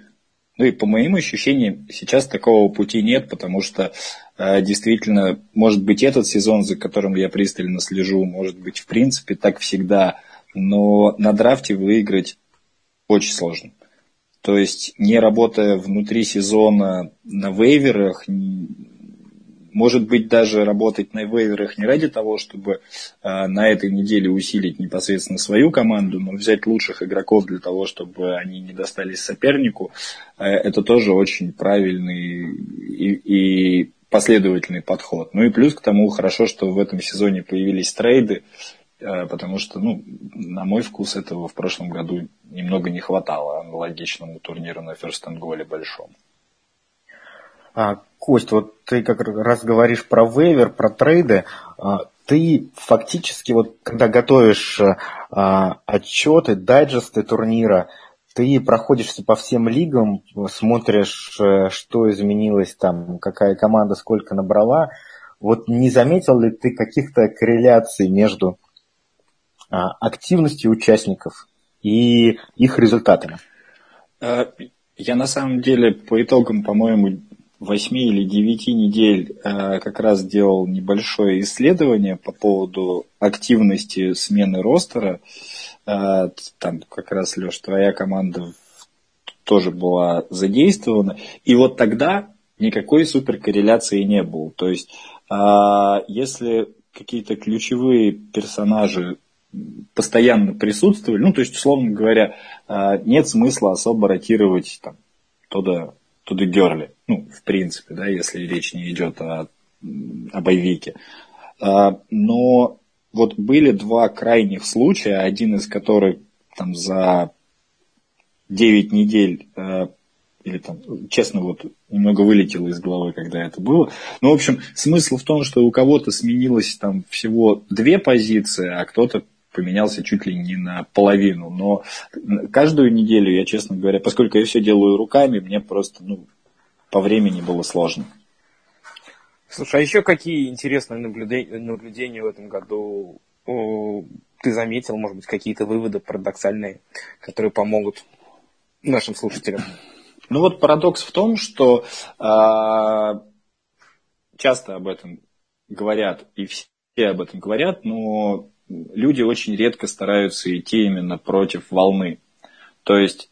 Ну и по моим ощущениям, сейчас такого пути нет, потому что э, действительно, может быть, этот сезон, за которым я пристально слежу, может быть, в принципе, так всегда, но на драфте выиграть очень сложно. То есть, не работая внутри сезона на вейверах, может быть, даже работать на вейверах не ради того, чтобы э, на этой неделе усилить непосредственно свою команду, но взять лучших игроков для того, чтобы они не достались сопернику, э, это тоже очень правильный и, и последовательный подход. Ну и плюс к тому хорошо, что в этом сезоне появились трейды, э, потому что, ну, на мой вкус, этого в прошлом году немного не хватало аналогичному турниру на First and Goal большому. А, Кость, вот ты как раз говоришь про вейвер, про трейды. А, ты фактически, вот когда готовишь а, отчеты, дайджесты турнира, ты проходишься по всем лигам, смотришь, э, что изменилось там, какая команда сколько набрала. Вот не заметил ли ты каких-то корреляций между активностью участников и их результатами? Э, я на самом деле по итогам, по-моему, восьми или девяти недель э, как раз делал небольшое исследование по поводу активности смены ростера. Э, там как раз, Леш, твоя команда тоже была задействована. И вот тогда никакой суперкорреляции не было. То есть, э, если какие-то ключевые персонажи постоянно присутствовали, ну, то есть, условно говоря, нет смысла особо ротировать там, туда to the Ну, в принципе, да, если речь не идет о, о боевике. А, но вот были два крайних случая, один из которых там за 9 недель а, или там, честно, вот немного вылетело из головы, когда это было. Ну, в общем, смысл в том, что у кого-то сменилось там всего две позиции, а кто-то поменялся чуть ли не на половину. Но каждую неделю, я, честно говоря, поскольку я все делаю руками, мне просто ну, по времени было сложно. Слушай, а еще какие интересные наблюдения, наблюдения в этом году ты заметил, может быть, какие-то выводы парадоксальные, которые помогут нашим слушателям? Ну вот парадокс в том, что э, часто об этом говорят, и все об этом говорят, но люди очень редко стараются идти именно против волны. То есть,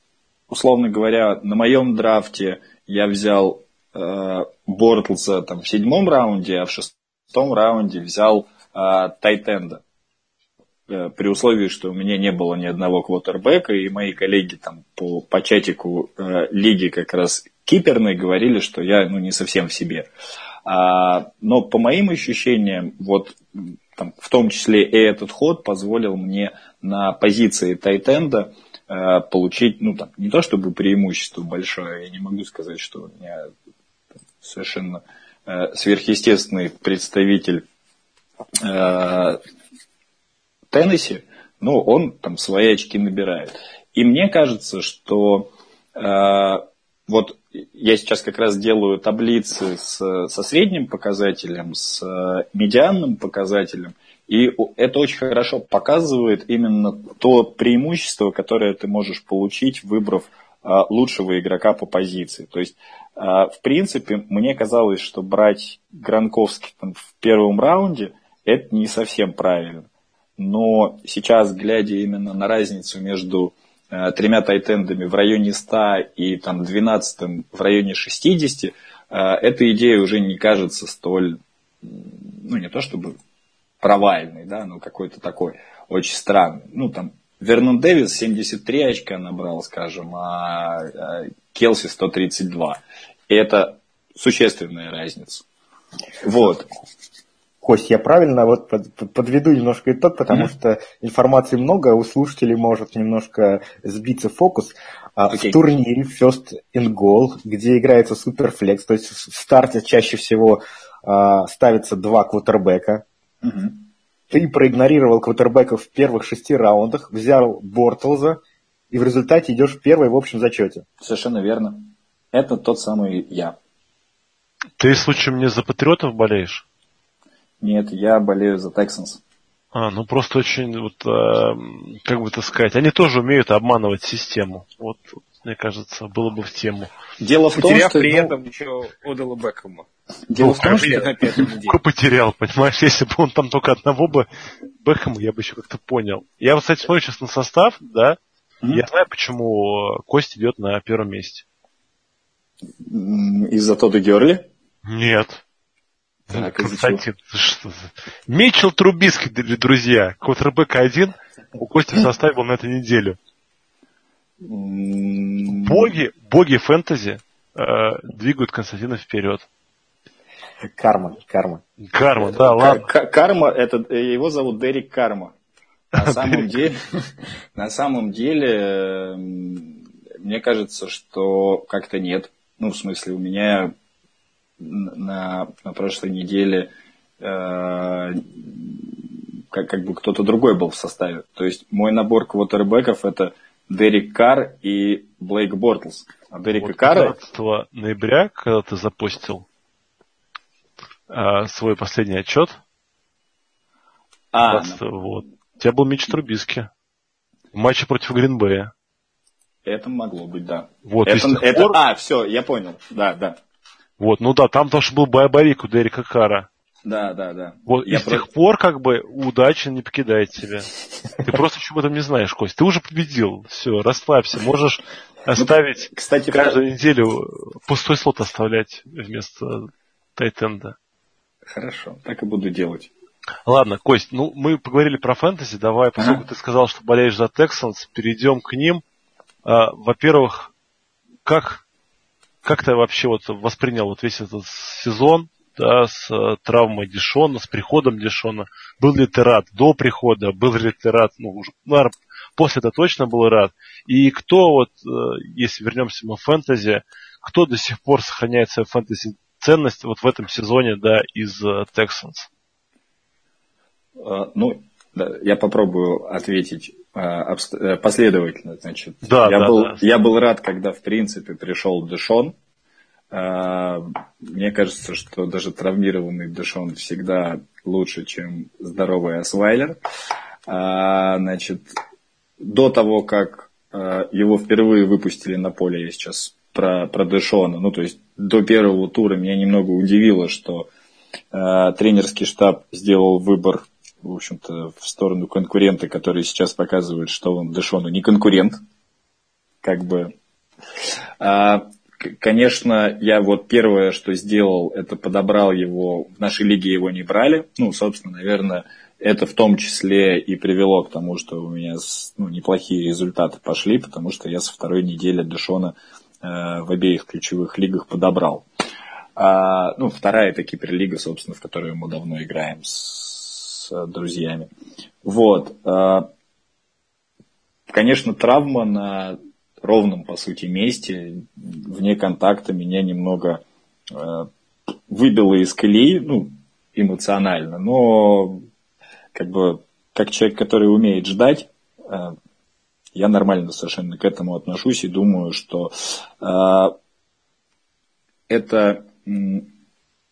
условно говоря, на моем драфте я взял э, Бортлса там, в седьмом раунде, а в шестом раунде взял э, Тайтенда. Э, при условии, что у меня не было ни одного квотербека, и мои коллеги там по, по чатику э, лиги как раз киперной говорили, что я ну, не совсем в себе. А, но по моим ощущениям, вот там, в том числе и этот ход позволил мне на позиции тайтенда э, получить, ну там, не то чтобы преимущество большое, я не могу сказать, что у меня совершенно э, сверхъестественный представитель э, Теннесси, но он там свои очки набирает. И мне кажется, что э, вот я сейчас как раз делаю таблицы с, со средним показателем, с э, медианным показателем, и это очень хорошо показывает именно то преимущество, которое ты можешь получить, выбрав э, лучшего игрока по позиции. То есть, э, в принципе, мне казалось, что брать Гранковский там, в первом раунде, это не совсем правильно. Но сейчас, глядя именно на разницу между тремя тайтендами в районе 100 и там 12 в районе 60, э, эта идея уже не кажется столь, ну не то чтобы провальной, да, но какой-то такой очень странный. Ну там Вернон Дэвис 73 очка набрал, скажем, а э, Келси 132. И это существенная разница. Вот. Кость, я правильно вот подведу немножко итог, потому mm-hmm. что информации много, у слушателей может немножко сбиться фокус. Okay. В турнире First in Goal, где играется суперфлекс, то есть в старте чаще всего а, ставится два квотербека. Mm-hmm. Ты проигнорировал квотербеков в первых шести раундах, взял Бортлза, и в результате идешь первый в общем зачете. Совершенно верно. Это тот самый я. Ты случаем не за патриотов болеешь? Нет, я болею за Texans. А, ну просто очень, вот, э, как бы так сказать, они тоже умеют обманывать систему. Вот мне кажется, было бы в тему. Дело в том, Потеряв что... при ну, этом еще отдала Бекхэма. Дело Ну, в том, что... Билет на потерял, понимаешь? Если бы он там только одного бы Бэхэма, я бы еще как-то понял. Я вот, кстати, смотрю сейчас на состав, да, Мгм. я знаю, почему Кость идет на первом месте. Из-за Тодда Герли. Нет. Так, Константин, что за- Митчелл Трубиский, дорогие друзья. Квотербек один, у Кости был на этой неделе. М, Боги, боги фэнтези э, двигают Константина вперед. Карма, карма. Карма, да, ладно. Ка- Карма, это, э, его зовут Дерек Карма. (laughs) (laughs) На самом деле, на самом деле, мне кажется, что как-то нет. Ну, в смысле, у меня на, на прошлой неделе э, как, как бы кто-то другой был в составе. То есть мой набор квотербеков это Дерек Карр и Блейк Бортлс. А Дерека Вот Карра 15 ноября, когда ты запустил э, свой последний отчет, А, 15 вот, у тебя был Мич Трубиски в матче против Гринбея. это могло быть, да. Вот, Это, это- пор- а, все, я понял. Да, да. Вот, ну да, там тоже был боябарик у Дерека Кара. Да, да, да. Вот, Я и с про- тех пор, как бы, удача не покидает тебя. Ты просто чего этом не знаешь, Кость. Ты уже победил. Все, расслабься. Можешь оставить Кстати, каждую неделю пустой слот оставлять вместо тайтенда. Хорошо, так и буду делать. Ладно, Кость, ну мы поговорили про фэнтези, давай, поскольку Ага. ты сказал, что болеешь за Texans, перейдем к ним. А, во-первых, как, как ты вообще вот воспринял вот весь этот сезон, да, с э, травмой Дишона, с приходом Дишона? Был ли ты рад до прихода, был ли ты рад, ну, уже, наверное, после это точно был рад? И кто вот, э, если вернемся мы в фэнтези, кто до сих пор сохраняет свою фэнтези ценность вот в этом сезоне, да, из э, Texans? А, Ну, да, я попробую ответить а, э, последовательно. Значит, Да, я, да, был, да. я был рад, когда, в принципе, пришел Дэшон. А, Мне кажется, что даже травмированный Дэшон всегда лучше, чем здоровый Асвайлер. А, Значит, до того, как его впервые выпустили на поле, я сейчас про, про Дэшона, ну, то есть до первого тура меня немного удивило, что тренерский штаб сделал выбор, в общем-то, в сторону конкурента, который сейчас показывает, что он Дэшону не конкурент. Как бы. А, конечно, я вот первое, что сделал, это подобрал его, в нашей лиге его не брали. Ну, собственно, наверное, это в том числе и привело к тому, что у меня ну, неплохие результаты пошли, потому что я со второй недели Дэшона э, в обеих ключевых лигах подобрал. А, ну, вторая это Киперлига, собственно, в которой мы давно играем с, с друзьями. Вот. а, конечно, травма на ровном, по сути, месте, вне контакта, меня немного э, выбила из колеи, ну, эмоционально, но как бы как человек, который умеет ждать, э, я нормально совершенно к этому отношусь и думаю, что э, это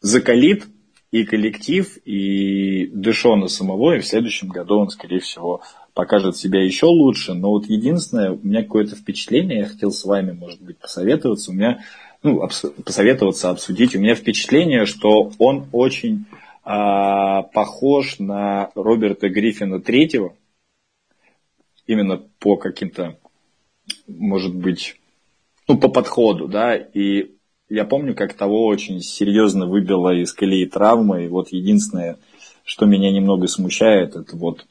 закалит и коллектив, и Дэшона самого, и в следующем году он, скорее всего, покажет себя еще лучше. Но вот единственное, у меня какое-то впечатление, я хотел с вами, может быть, посоветоваться, у меня, ну, обс- посоветоваться, обсудить. У меня впечатление, что он очень а, похож на Роберта Гриффина третьего, именно по каким-то, может быть, ну, по подходу, да, и я помню, как того очень серьезно выбило из колеи травмы, и вот единственное, что меня немного смущает, это вот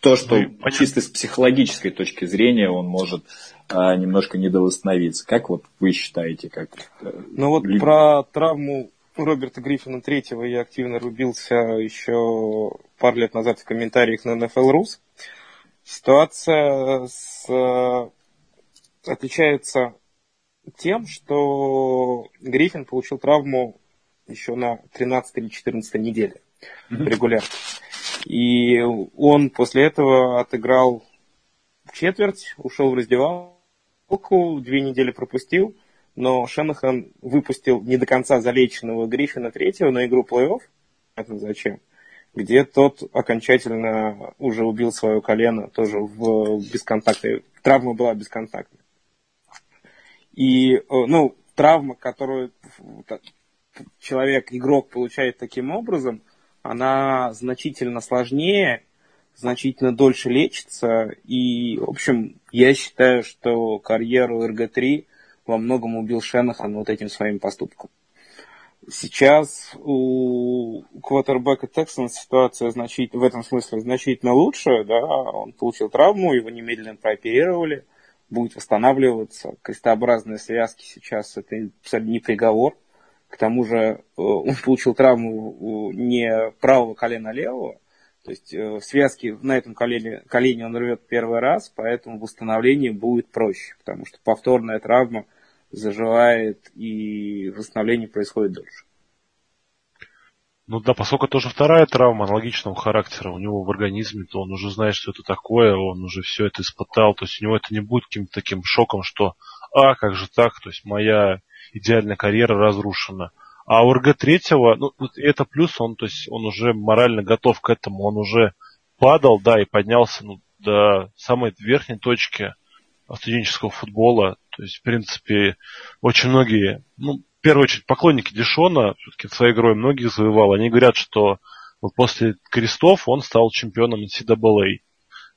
то, что Ну, чисто с психологической точки зрения он может а, немножко недовосстановиться. Как вот вы считаете, как... э, Ну вот люди- про травму Роберта Гриффина третьего я активно рубился еще пару лет назад в комментариях на NFL Rus. Ситуация с, э, отличается тем, что Гриффин получил травму еще на 13 или 14 неделе регулярно. И он после этого отыграл четверть, ушел в раздевалку, две недели пропустил, но Шенахан выпустил не до конца залеченного Гриффина третьего на игру плей-офф. Это зачем? где тот окончательно уже убил свое колено, тоже в бесконтактной. Травма была бесконтактной. И, ну, травма, которую человек, игрок получает таким образом, она значительно сложнее, значительно дольше лечится. И, в общем, я считаю, что карьеру РГ-3 во многом убил Шенахан вот этим своим поступком. Сейчас у квотербека Тексана ситуация значит, в этом смысле значительно лучше. Да? Он получил травму, его немедленно прооперировали, будет восстанавливаться. Крестообразные связки сейчас это не приговор. К тому же э, он получил травму не правого колена, а левого. То есть э, связки на этом колене, колене он рвет первый раз, поэтому восстановление будет проще, потому что повторная травма заживает и восстановление происходит дольше. Ну да, поскольку тоже вторая травма аналогичного характера у него в организме, то он уже знает, что это такое, он уже все это испытал, то есть у него это не будет каким-то таким шоком, что а, как же так, то есть моя идеальная карьера разрушена. А у РГ третьего, ну, это плюс, он, то есть он уже морально готов к этому, он уже падал, да, и поднялся ну, до самой верхней точки студенческого футбола. То есть, в принципе, очень многие, ну, первую очередь, поклонники Дишона, все-таки своей игрой многих завоевал, они говорят, что вот после крестов он стал чемпионом NCAA.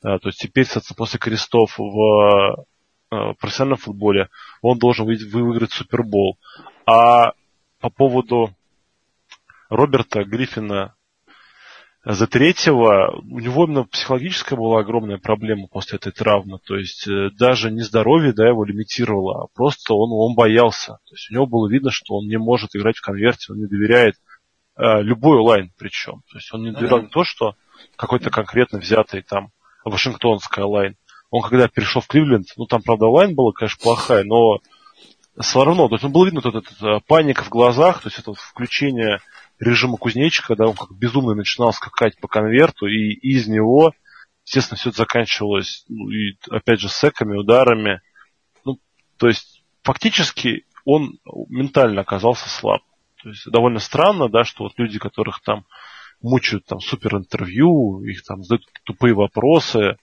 Да, то есть теперь, соответственно, после крестов в э, профессиональном футболе он должен выиграть Супербол. А по поводу Роберта Гриффина за третьего у него именно психологическая была огромная проблема после этой травмы. То есть э, даже не здоровье да, его лимитировало, а просто он, он боялся. То есть у него было видно, что он не может играть в конверте, он не доверяет э, любой онлайн причем. То есть он не доверял не то, что какой-то конкретно взятый там Вашингтонская онлайн. Он когда перешел в Кливленд, ну там, правда, онлайн была, конечно, плохая, но все равно, то есть он был видно вот эта, эта паника в глазах, то есть это включение режима кузнечика, когда он как безумно начинал скакать по конверту, и из него, естественно, все это заканчивалось, ну, и, опять же, секами, ударами. Ну, то есть, фактически, он ментально оказался слаб. То есть, довольно странно, да, что вот люди, которых там мучают там супер интервью, их там задают тупые вопросы,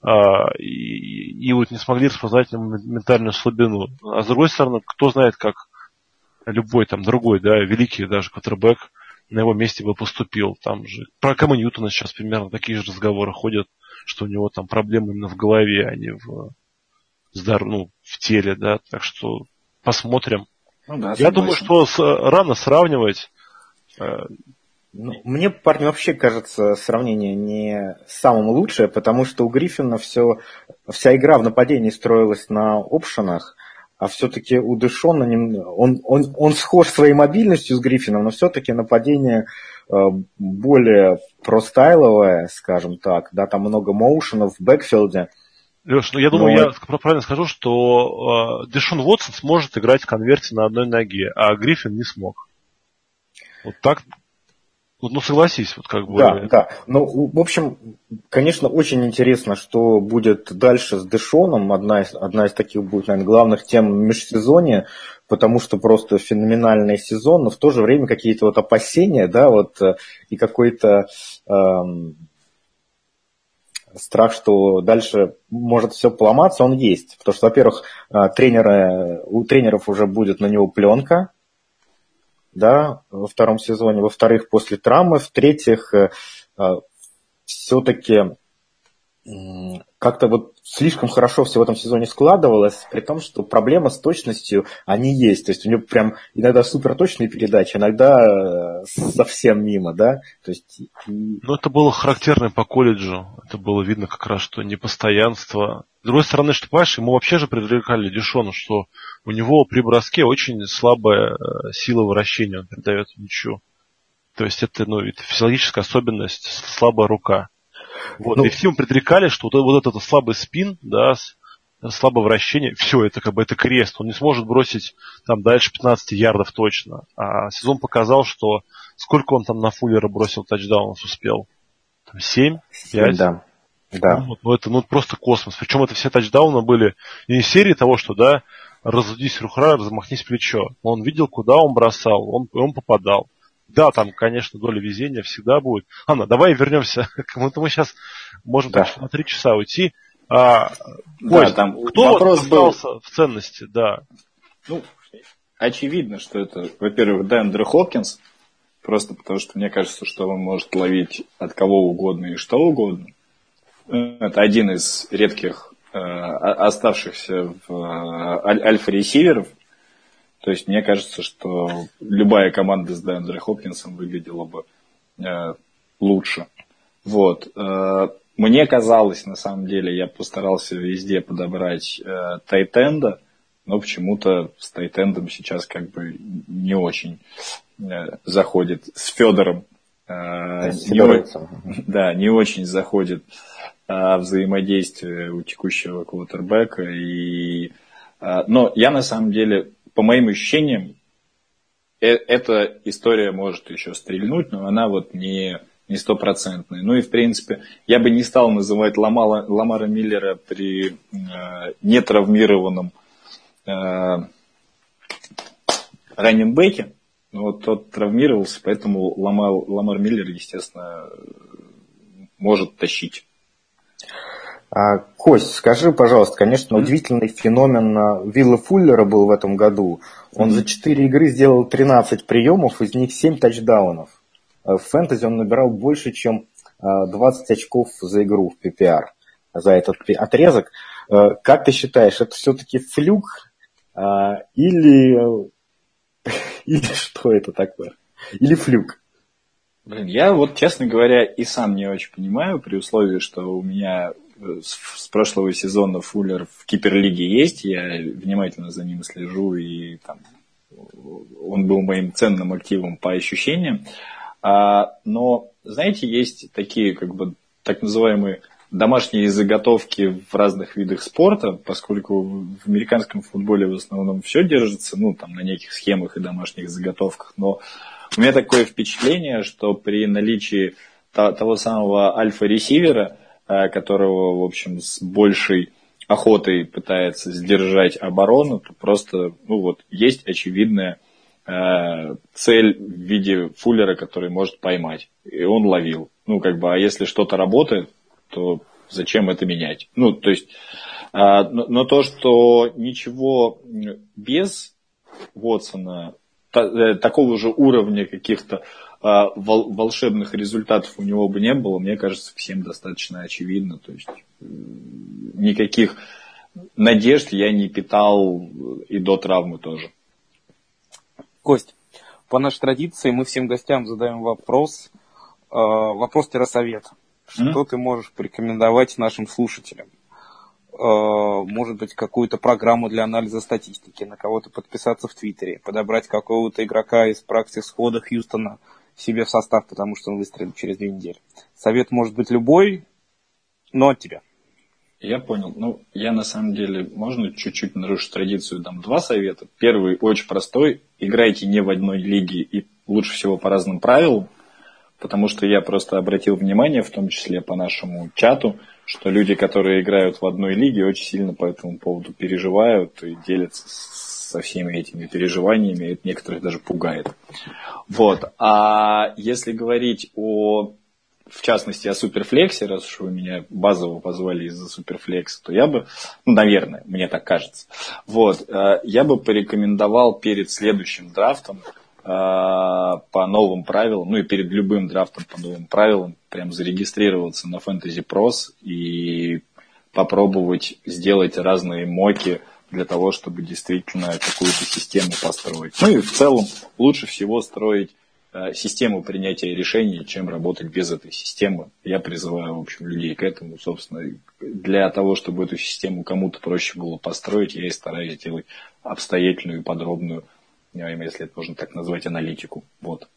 а, и, и вот не смогли распознать ментальную слабину. А с другой стороны, кто знает, как любой там другой, да, великий даже квотербек на его месте бы поступил. Там же про Кэма Ньютона сейчас примерно такие же разговоры ходят, что у него там проблемы именно в голове, а не в, ну, в теле, да. Так что посмотрим. Ну, да, Я думаю, что с, рано сравнивать. Э, ну, мне, парни, вообще кажется сравнение не самым лучшее, потому что у Гриффина все, вся игра в нападении строилась на опшенах, а все-таки у Дэшона он, он, он схож своей мобильностью с Гриффином, но все-таки нападение э, более простайловое, скажем так, да, там много моушенов в бэкфилде. Леш, ну я думаю, но... я правильно скажу, что э, Дэшон Уотсон сможет играть в конверте на одной ноге, а Гриффин не смог. Вот так ну, согласись, вот как бы. Да, да. Ну, в общем, конечно, очень интересно, что будет дальше с Дэшоном. Одна из, одна из таких будет, наверное, главных тем межсезонья, потому что просто феноменальный сезон, но в то же время какие-то вот опасения, да, вот, и какой-то эм, страх, что дальше может все поломаться, он есть. Потому что, во-первых, э, тренеры, у тренеров уже будет на него пленка, да, во втором сезоне, во-вторых, после травмы, в-третьих, э, э, все-таки как-то вот слишком хорошо все в этом сезоне складывалось, при том, что проблема с точностью, они есть. То есть у него прям иногда супер точные передачи, иногда э, совсем мимо, да. То есть... Ну, это было характерно по колледжу. Это было видно как раз, что непостоянство. С другой стороны, что, понимаешь, ему вообще же предрекали Дешону, что у него при броске очень слабая э, сила вращения, он передает мячу. То есть это, ну, это физиологическая особенность, слабая рука. Вот, ну, и всем предрекали, что вот, вот этот слабый спин, да, слабое вращение, все, это как бы это крест. Он не сможет бросить там дальше 15 ярдов точно. А сезон показал, что сколько он там на Фуллера бросил тачдаунов успел? Там 7? 5? Да. Да. Ну, ну, это ну, просто космос. Причем это все тачдауны были не серии того, что, да, разудись рухра, размахнись плечо. Он видел, куда он бросал, он, он попадал. Да, там, конечно, доля везения всегда будет. Анна, давай вернемся. (laughs) Кому-то мы сейчас можем да. на три часа уйти. А, да, Кость, там кто вопрос остался был... в ценности, да? Ну, очевидно, что это, во-первых, Дэндер Хопкинс, просто потому что мне кажется, что он может ловить от кого угодно и что угодно. Это один из редких э, оставшихся в э, альфа-ресиверов. То есть мне кажется, что любая команда с Дэндре Хопкинсом выглядела бы э, лучше. Вот. Э, мне казалось, на самом деле, я постарался везде подобрать э, Тайтенда, но почему-то с Тайтендом сейчас как бы не очень э, заходит. С Федором э, не, (laughs) да, не очень заходит э, взаимодействие у текущего квотербека. И, э, но я на самом деле, по моим ощущениям, э, эта история может еще стрельнуть, но она вот не не стопроцентные. Ну и, в принципе, я бы не стал называть Ламала, Ламара Миллера при э, нетравмированном э, раненбеке. Но вот тот травмировался, поэтому Ламар, Ламар Миллер, естественно, может тащить. А, Кость, скажи, пожалуйста, конечно, mm-hmm. удивительный феномен а, Вилла Фуллера был в этом году. Он mm-hmm. за 4 игры сделал 13 приемов, из них 7 тачдаунов. Э, в фэнтези он набирал больше, чем 20 э, очков за игру в PPR, за этот отрезок. Как ты считаешь, это все-таки флюк или, (laughs) или что это такое? Или флюк? Блин, я вот, честно говоря, и сам не очень понимаю, при условии, что у меня с прошлого сезона Фуллер в Киперлиге есть, я внимательно за ним слежу, и там, он был моим ценным активом по ощущениям. А, но, знаете, есть такие, как бы, так называемые домашние заготовки в разных видах спорта, поскольку в американском футболе в основном все держится, ну, там, на неких схемах и домашних заготовках, но у меня такое впечатление, что при наличии того самого альфа-ресивера, которого, в общем, с большей охотой пытается сдержать оборону, то просто, ну вот, есть очевидная Э, цель в виде фуллера, который может поймать. И он ловил. Ну, как бы, а если что-то работает, то зачем это менять? Ну, то есть, а, но, но то, что ничего без Вотсона, та, э, такого же уровня каких-то волшебных результатов у него бы не было, мне кажется, всем достаточно очевидно. То есть, никаких надежд я не питал и до травмы тоже. Кость, по нашей традиции мы всем гостям задаем вопрос, э, вопрос-совет. Что mm-hmm. ты можешь порекомендовать нашим слушателям? Э, может быть, какую-то программу для анализа статистики, на кого-то подписаться в Твиттере, подобрать какого-то игрока из практики схода Хьюстона себе в состав, потому что он выстрелит через две недели. Совет может быть любой, но от тебя. Я понял. Ну, я на самом деле, можно чуть-чуть нарушить традицию, дам два совета. Первый очень простой. Играйте не в одной лиге и лучше всего по разным правилам, потому что я просто обратил внимание, в том числе по нашему чату, что люди, которые играют в одной лиге, очень сильно по этому поводу переживают и делятся со всеми этими переживаниями, это некоторых даже пугает. Вот. А если говорить о в частности, о суперфлексе, раз уж вы меня базово позвали из-за суперфлекса, то я бы, ну, наверное, мне так кажется, вот, э, я бы порекомендовал перед следующим драфтом э, по новым правилам, ну и перед любым драфтом по новым правилам, прям зарегистрироваться на Fantasy Pros и попробовать сделать разные моки для того, чтобы действительно какую-то систему построить. Ну и в целом лучше всего строить Э, систему принятия решений, чем работать без этой системы. Я призываю, в общем, людей к этому, собственно, для того, чтобы эту систему кому-то проще было построить, я и стараюсь делать обстоятельную и подробную, если это можно так назвать, аналитику. Вот.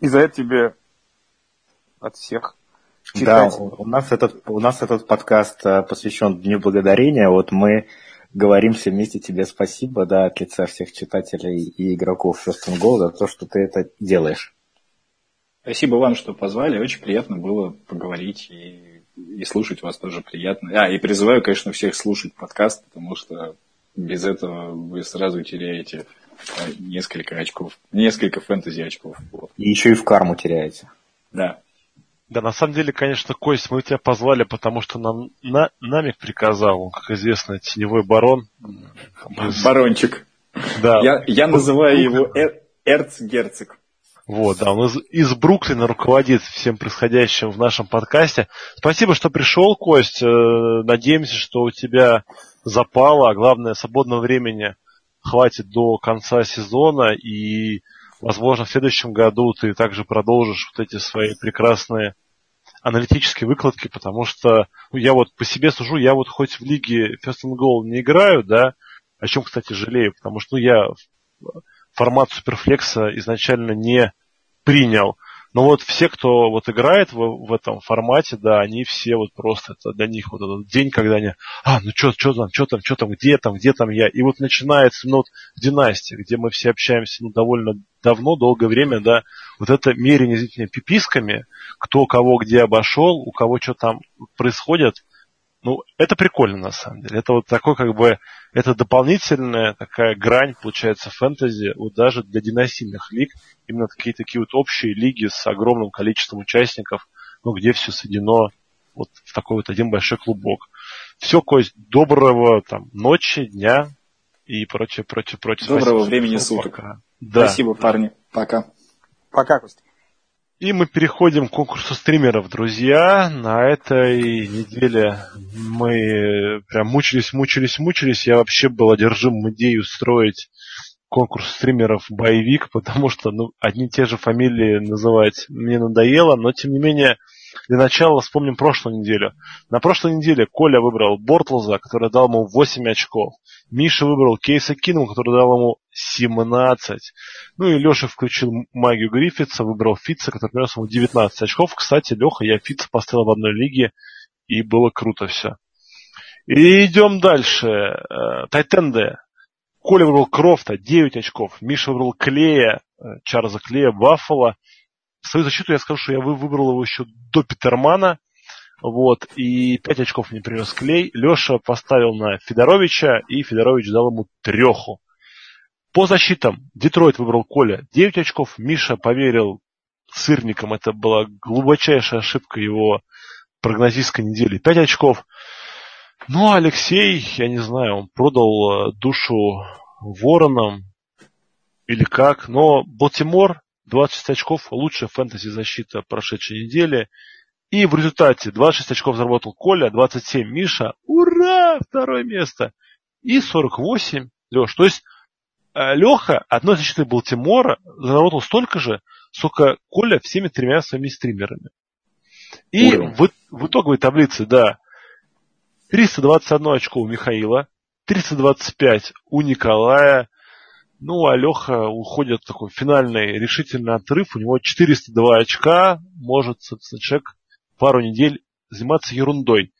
И за это тебе от всех читать. Да, у нас этот, у нас этот подкаст э, посвящен Дню Благодарения. Вот мы говорим все вместе тебе спасибо, да, от лица всех читателей и игроков First and Goal за то, что ты это делаешь. Спасибо вам, что позвали. Очень приятно было поговорить и, и слушать вас тоже приятно. А, и призываю, конечно, всех слушать подкаст, потому что без этого вы сразу теряете несколько очков, несколько фэнтези очков. Вот. И еще и в карму теряете. Да. Да, на самом деле, конечно, Кость, мы тебя позвали, потому что нам на, Намик приказал, он, как известно, теневой барон. Барончик. Да. Я, я называю его эр, эрцгерцог. Вот, да, он из, из Бруклина руководит всем происходящим в нашем подкасте. Спасибо, что пришел, Кость. Э, надеемся, что у тебя запало, а главное, свободного времени хватит до конца сезона, и, возможно, в следующем году ты также продолжишь вот эти свои прекрасные аналитические выкладки, потому что ну, я вот по себе сужу, я вот хоть в лиге First and Goal не играю, да, о чем, кстати, жалею, потому что ну, я формат суперфлекса изначально не принял. Но вот все, кто вот играет в, в этом формате, да, они все вот просто, это для них вот этот день, когда они, а, ну что, что там, что там, что там, где там, где там я. И вот начинается, ну вот династия, где мы все общаемся, ну, довольно давно, долгое время, да, вот это мерение зрительными пиписками, кто кого где обошел, у кого что там происходит, ну, это прикольно на самом деле. Это вот такой как бы, это дополнительная такая грань, получается, фэнтези, вот даже для династийных лиг, именно такие такие вот общие лиги с огромным количеством участников, ну, где все сведено вот в такой вот один большой клубок. Все, Кость, доброго там ночи, дня и прочее, прочее, прочее. Доброго Спасибо, времени суток. Пока. Да. Спасибо, парни. Пока. Пока, Кость. И мы переходим к конкурсу стримеров, друзья. На этой неделе мы прям мучились, мучились, мучились. Я вообще был одержим идеей устроить конкурс стримеров боевик, (laughs) потому что ну, одни и те же фамилии называть мне надоело, но тем не менее для начала вспомним прошлую неделю. На прошлой неделе Коля выбрал Бортлза, который дал ему 8 очков. Миша выбрал Кейса Кингу, который дал ему 17. Ну и Леша включил магию Гриффитса, выбрал Фитца, который принес ему 19 очков. Кстати, Леха, я Фитца поставил в одной лиге, и было круто все. И идем дальше. Э, Тайтенде. Коля выбрал Крофта, 9 очков. Миша выбрал Клея, э, Чарльза Клея, Баффала, в свою защиту я скажу, что я выбрал его еще до Петермана. Вот, и 5 очков мне принес Клей. Леша поставил на Федоровича, и Федорович дал ему треху. По защитам Детройт выбрал Коля 9 очков. Миша поверил сырникам. Это была глубочайшая ошибка его прогнозистской недели. 5 очков. Ну, а Алексей, я не знаю, он продал э, душу воронам или как. Но Балтимор 26 очков, лучшая фэнтези защита прошедшей недели. И в результате 26 очков заработал Коля, 27 Миша. Ура! Второе место. И 48 Леш. То есть э, Леха одной защиты Балтимора заработал столько же, сколько Коля всеми тремя своими стримерами. И в, в итоговой таблице, да, 321 очко у Михаила, 325 у Николая, ну, а Леха уходит в такой финальный решительный отрыв. У него 402 очка. Может, собственно, человек пару недель заниматься ерундой.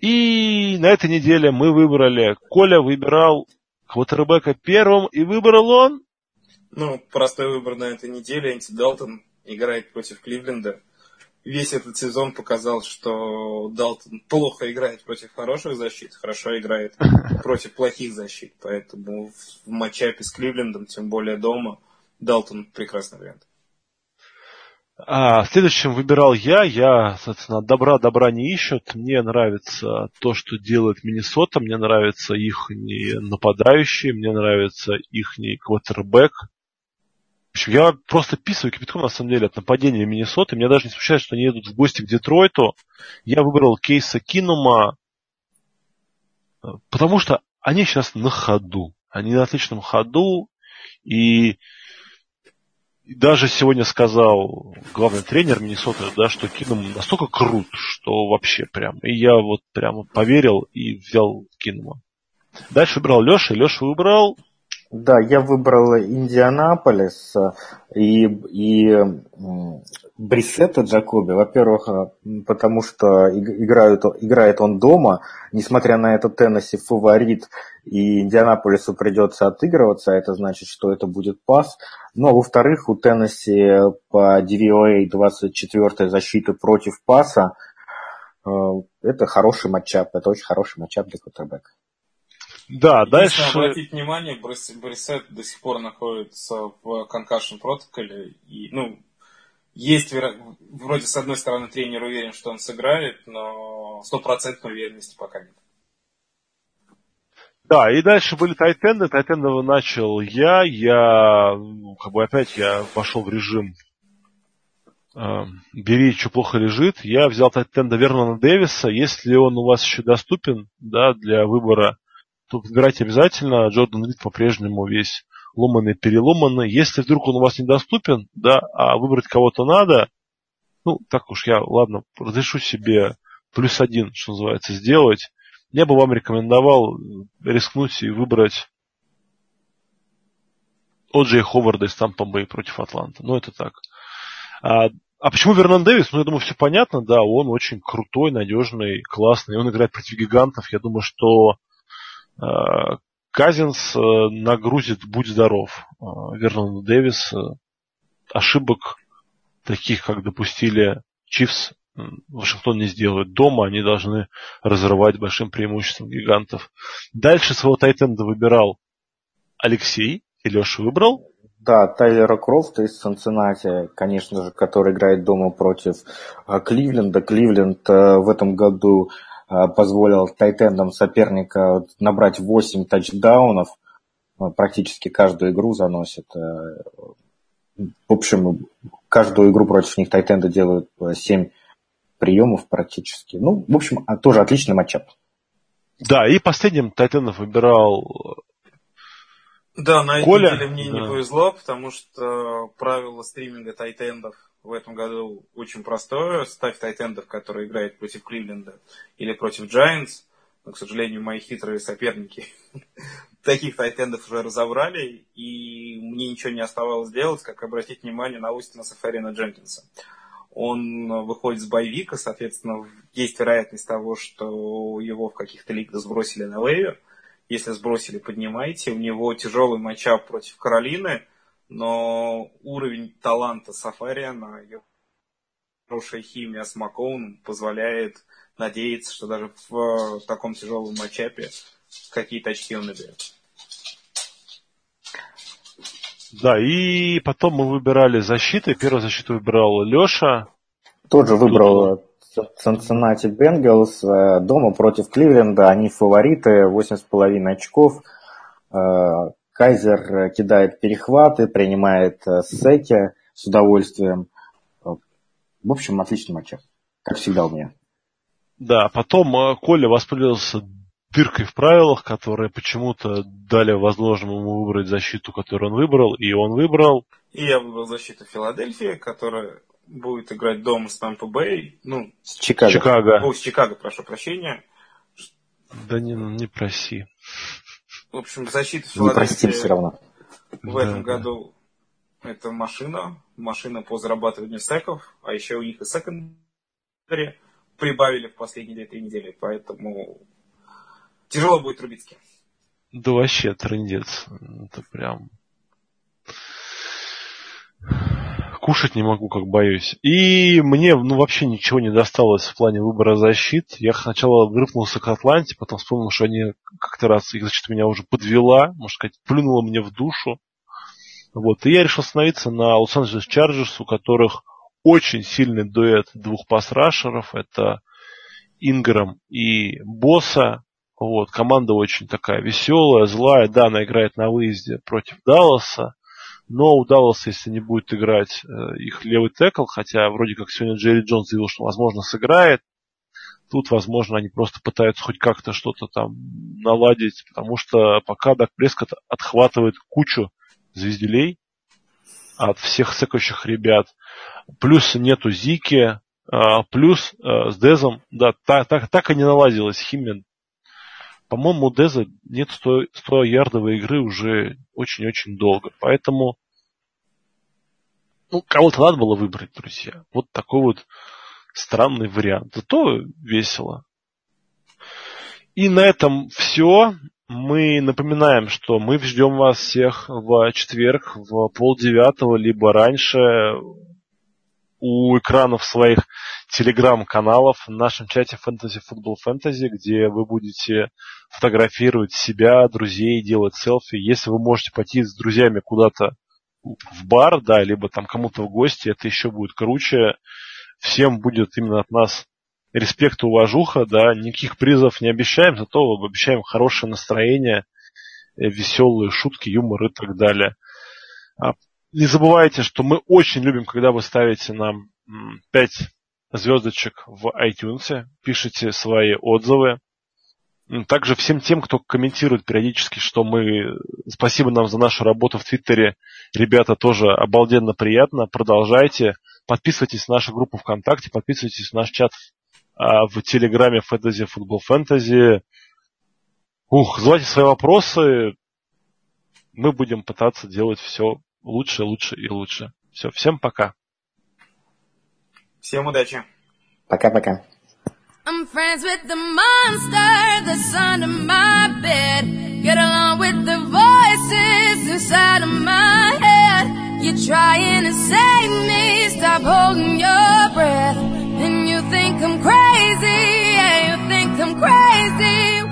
И на этой неделе мы выбрали, Коля выбирал квотербека первым, и выбрал он... Ну, простой выбор на этой неделе. Энти Далтон играет против Кливленда весь этот сезон показал, что Далтон плохо играет против хороших защит, хорошо играет (laughs) против плохих защит. Поэтому в матчапе с Кливлендом, тем более дома, Далтон прекрасный вариант. А, следующим выбирал я. Я, соответственно, добра добра не ищут. Мне нравится то, что делает Миннесота. Мне нравятся их нападающие. Мне нравится их квотербек общем, я просто писаю кипятком, на самом деле, от нападения Миннесоты. Меня даже не смущает, что они едут в гости к Детройту. Я выбрал кейса Кинума, э, потому что они сейчас на ходу. Они на отличном ходу. И даже сегодня сказал главный тренер Миннесоты, да, что Кинум настолько крут, что вообще прям. И я вот прямо поверил и взял Кинума. Дальше выбрал Леша. Леша выбрал да, я выбрал Индианаполис э, и, и Брисета Джакоби. Во-первых, э, потому что играют, играет он дома, несмотря на это Теннесси фаворит, и Индианаполису придется отыгрываться, а это значит, что это будет пас. Ну, а во-вторых, у Теннесси по DVOA 24 защиты против паса, э, это хороший матчап, это очень хороший матчап для квотербека. Да, дальше... обратить внимание, Брисет до сих пор находится в конкашн протоколе. И, ну, есть, вроде, с одной стороны, тренер уверен, что он сыграет, но стопроцентной уверенности пока нет. Да, и дальше были тайтенды. Тайтендов начал я. Я, ну, как бы опять, я пошел в режим э, бери, что плохо лежит. Я взял тайтенда Вернона Дэвиса. Если он у вас еще доступен, да, для выбора, то выбирайте обязательно. Джордан Рид по-прежнему весь ломанный, переломанный. Если вдруг он у вас недоступен, да, а выбрать кого-то надо, ну, так уж я, ладно, разрешу себе плюс один, что называется, сделать я бы вам рекомендовал рискнуть и выбрать Оджей Ховарда из Тампа Бэй против Атланта. Ну, это так. А, а почему Вернан Дэвис? Ну, я думаю, все понятно, да, он очень крутой, надежный, классный. Он играет против гигантов. Я думаю, что э, Казинс э, нагрузит «Будь здоров» э, Вернан Дэвис. Э, ошибок таких, как допустили Чивс, Вашингтон не сделает дома, они должны разрывать большим преимуществом гигантов. Дальше своего тайтенда выбирал Алексей, и Леша выбрал. Да, Тайлера Крофта из Цинциннати, конечно же, который играет дома против Кливленда. Кливленд в этом году позволил тайтендам соперника набрать 8 тачдаунов. Практически каждую игру заносит. В общем, каждую игру против них тайтенда делают 7 приемов практически. Ну, в общем, а, тоже отличный матчап. Да, и последним Тайтенов выбирал да, на этой Коля. неделе мне да. не повезло, потому что правило стриминга тайтендов в этом году очень простое. Ставь тайтендов, которые играют против Кливленда или против Giants. Но, к сожалению, мои хитрые соперники (laughs) таких тайтендов уже разобрали, и мне ничего не оставалось делать, как обратить внимание на Устина Сафарина Дженкинса он выходит с боевика, соответственно, есть вероятность того, что его в каких-то лигах сбросили на вейвер. Если сбросили, поднимайте. У него тяжелый матчап против Каролины, но уровень таланта Сафариана, хорошая химия с Макоуном позволяет надеяться, что даже в таком тяжелом матчапе какие-то очки он наберет. Да, и потом мы выбирали защиты. Первую защиту выбирал Леша. Тоже выбрал Cincinnati Bengals э, дома против Кливленда. Они фавориты, 8,5 очков. Э, Кайзер кидает перехваты, принимает э, секи с удовольствием. В общем, отличный матч. Как всегда у меня. Да, потом Коля воспользовался дыркой в правилах, которые почему-то дали возможным ему выбрать защиту, которую он выбрал, и он выбрал. И я выбрал защиту Филадельфии, которая будет играть дома с Тампа Бэй. Ну, с Чикаго. Чикаго. О, с Чикаго, прошу прощения. Да не, не проси. В общем, защита Филадельфии все равно. в да, этом да. году это машина, машина по зарабатыванию секов, а еще у них и секондари прибавили в последние две-три недели, поэтому Тяжело будет Трубицкий. Да вообще трындец. Это прям... Кушать не могу, как боюсь. И мне ну, вообще ничего не досталось в плане выбора защит. Я сначала грыпнулся к Атланте, потом вспомнил, что они как-то раз их защита меня уже подвела, можно сказать, плюнула мне в душу. Вот. И я решил остановиться на Лос-Анджелес Чарджерс, у которых очень сильный дуэт двух пасрашеров. Это Инграм и Босса. Вот, команда очень такая веселая, злая. Да, она играет на выезде против Далласа. Но у Далласа, если не будет играть э, их левый текл, хотя вроде как сегодня Джерри Джонс заявил, что возможно сыграет, тут, возможно, они просто пытаются хоть как-то что-то там наладить, потому что пока Дак Прескотт отхватывает кучу звезделей от всех секающих ребят. Плюс нету Зики, а, плюс э, с Дезом, да, так, так, так и не наладилась химия по-моему, у Деза нет 100, 100 ярдовой игры уже очень-очень долго. Поэтому ну, кого-то надо было выбрать, друзья. Вот такой вот странный вариант. Зато весело. И на этом все. Мы напоминаем, что мы ждем вас всех в четверг в полдевятого, либо раньше у экранов своих телеграм-каналов, в нашем чате Fantasy Football Fantasy, где вы будете фотографировать себя, друзей, делать селфи. Если вы можете пойти с друзьями куда-то в бар, да, либо там кому-то в гости, это еще будет круче. Всем будет именно от нас респект и уважуха, да, никаких призов не обещаем, зато обещаем хорошее настроение, э, веселые шутки, юмор и так далее. А, не забывайте, что мы очень любим, когда вы ставите нам 5 звездочек в iTunes, пишите свои отзывы. Также всем тем, кто комментирует периодически, что мы... Спасибо нам за нашу работу в Твиттере. Ребята, тоже обалденно приятно. Продолжайте. Подписывайтесь на нашу группу ВКонтакте, подписывайтесь на наш чат а, в Телеграме Fantasy Football Fantasy. Ух, задавайте свои вопросы. Мы будем пытаться делать все лучше, лучше и лучше. Все, всем пока. Всем удачи. Пока-пока. I'm friends with the monster that's under my bed. Get along with the voices inside of my head. You're trying to save me, stop holding your breath. And you think I'm crazy, yeah, you think I'm crazy.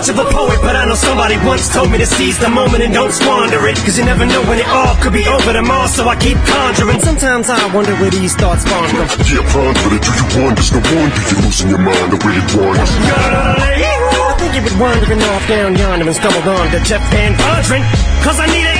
much of a poet, but I know somebody once told me to seize the moment and don't squander it. Cause you never know when it all could be over tomorrow, so I keep conjuring. Sometimes I wonder where these thoughts spawn from. Yeah, ponder it. Do you wonder? No wonder you're losing your mind. I really wonder. I think you've been wandering off down yonder and stumbled on to Jeff Van Vondren. Cause I need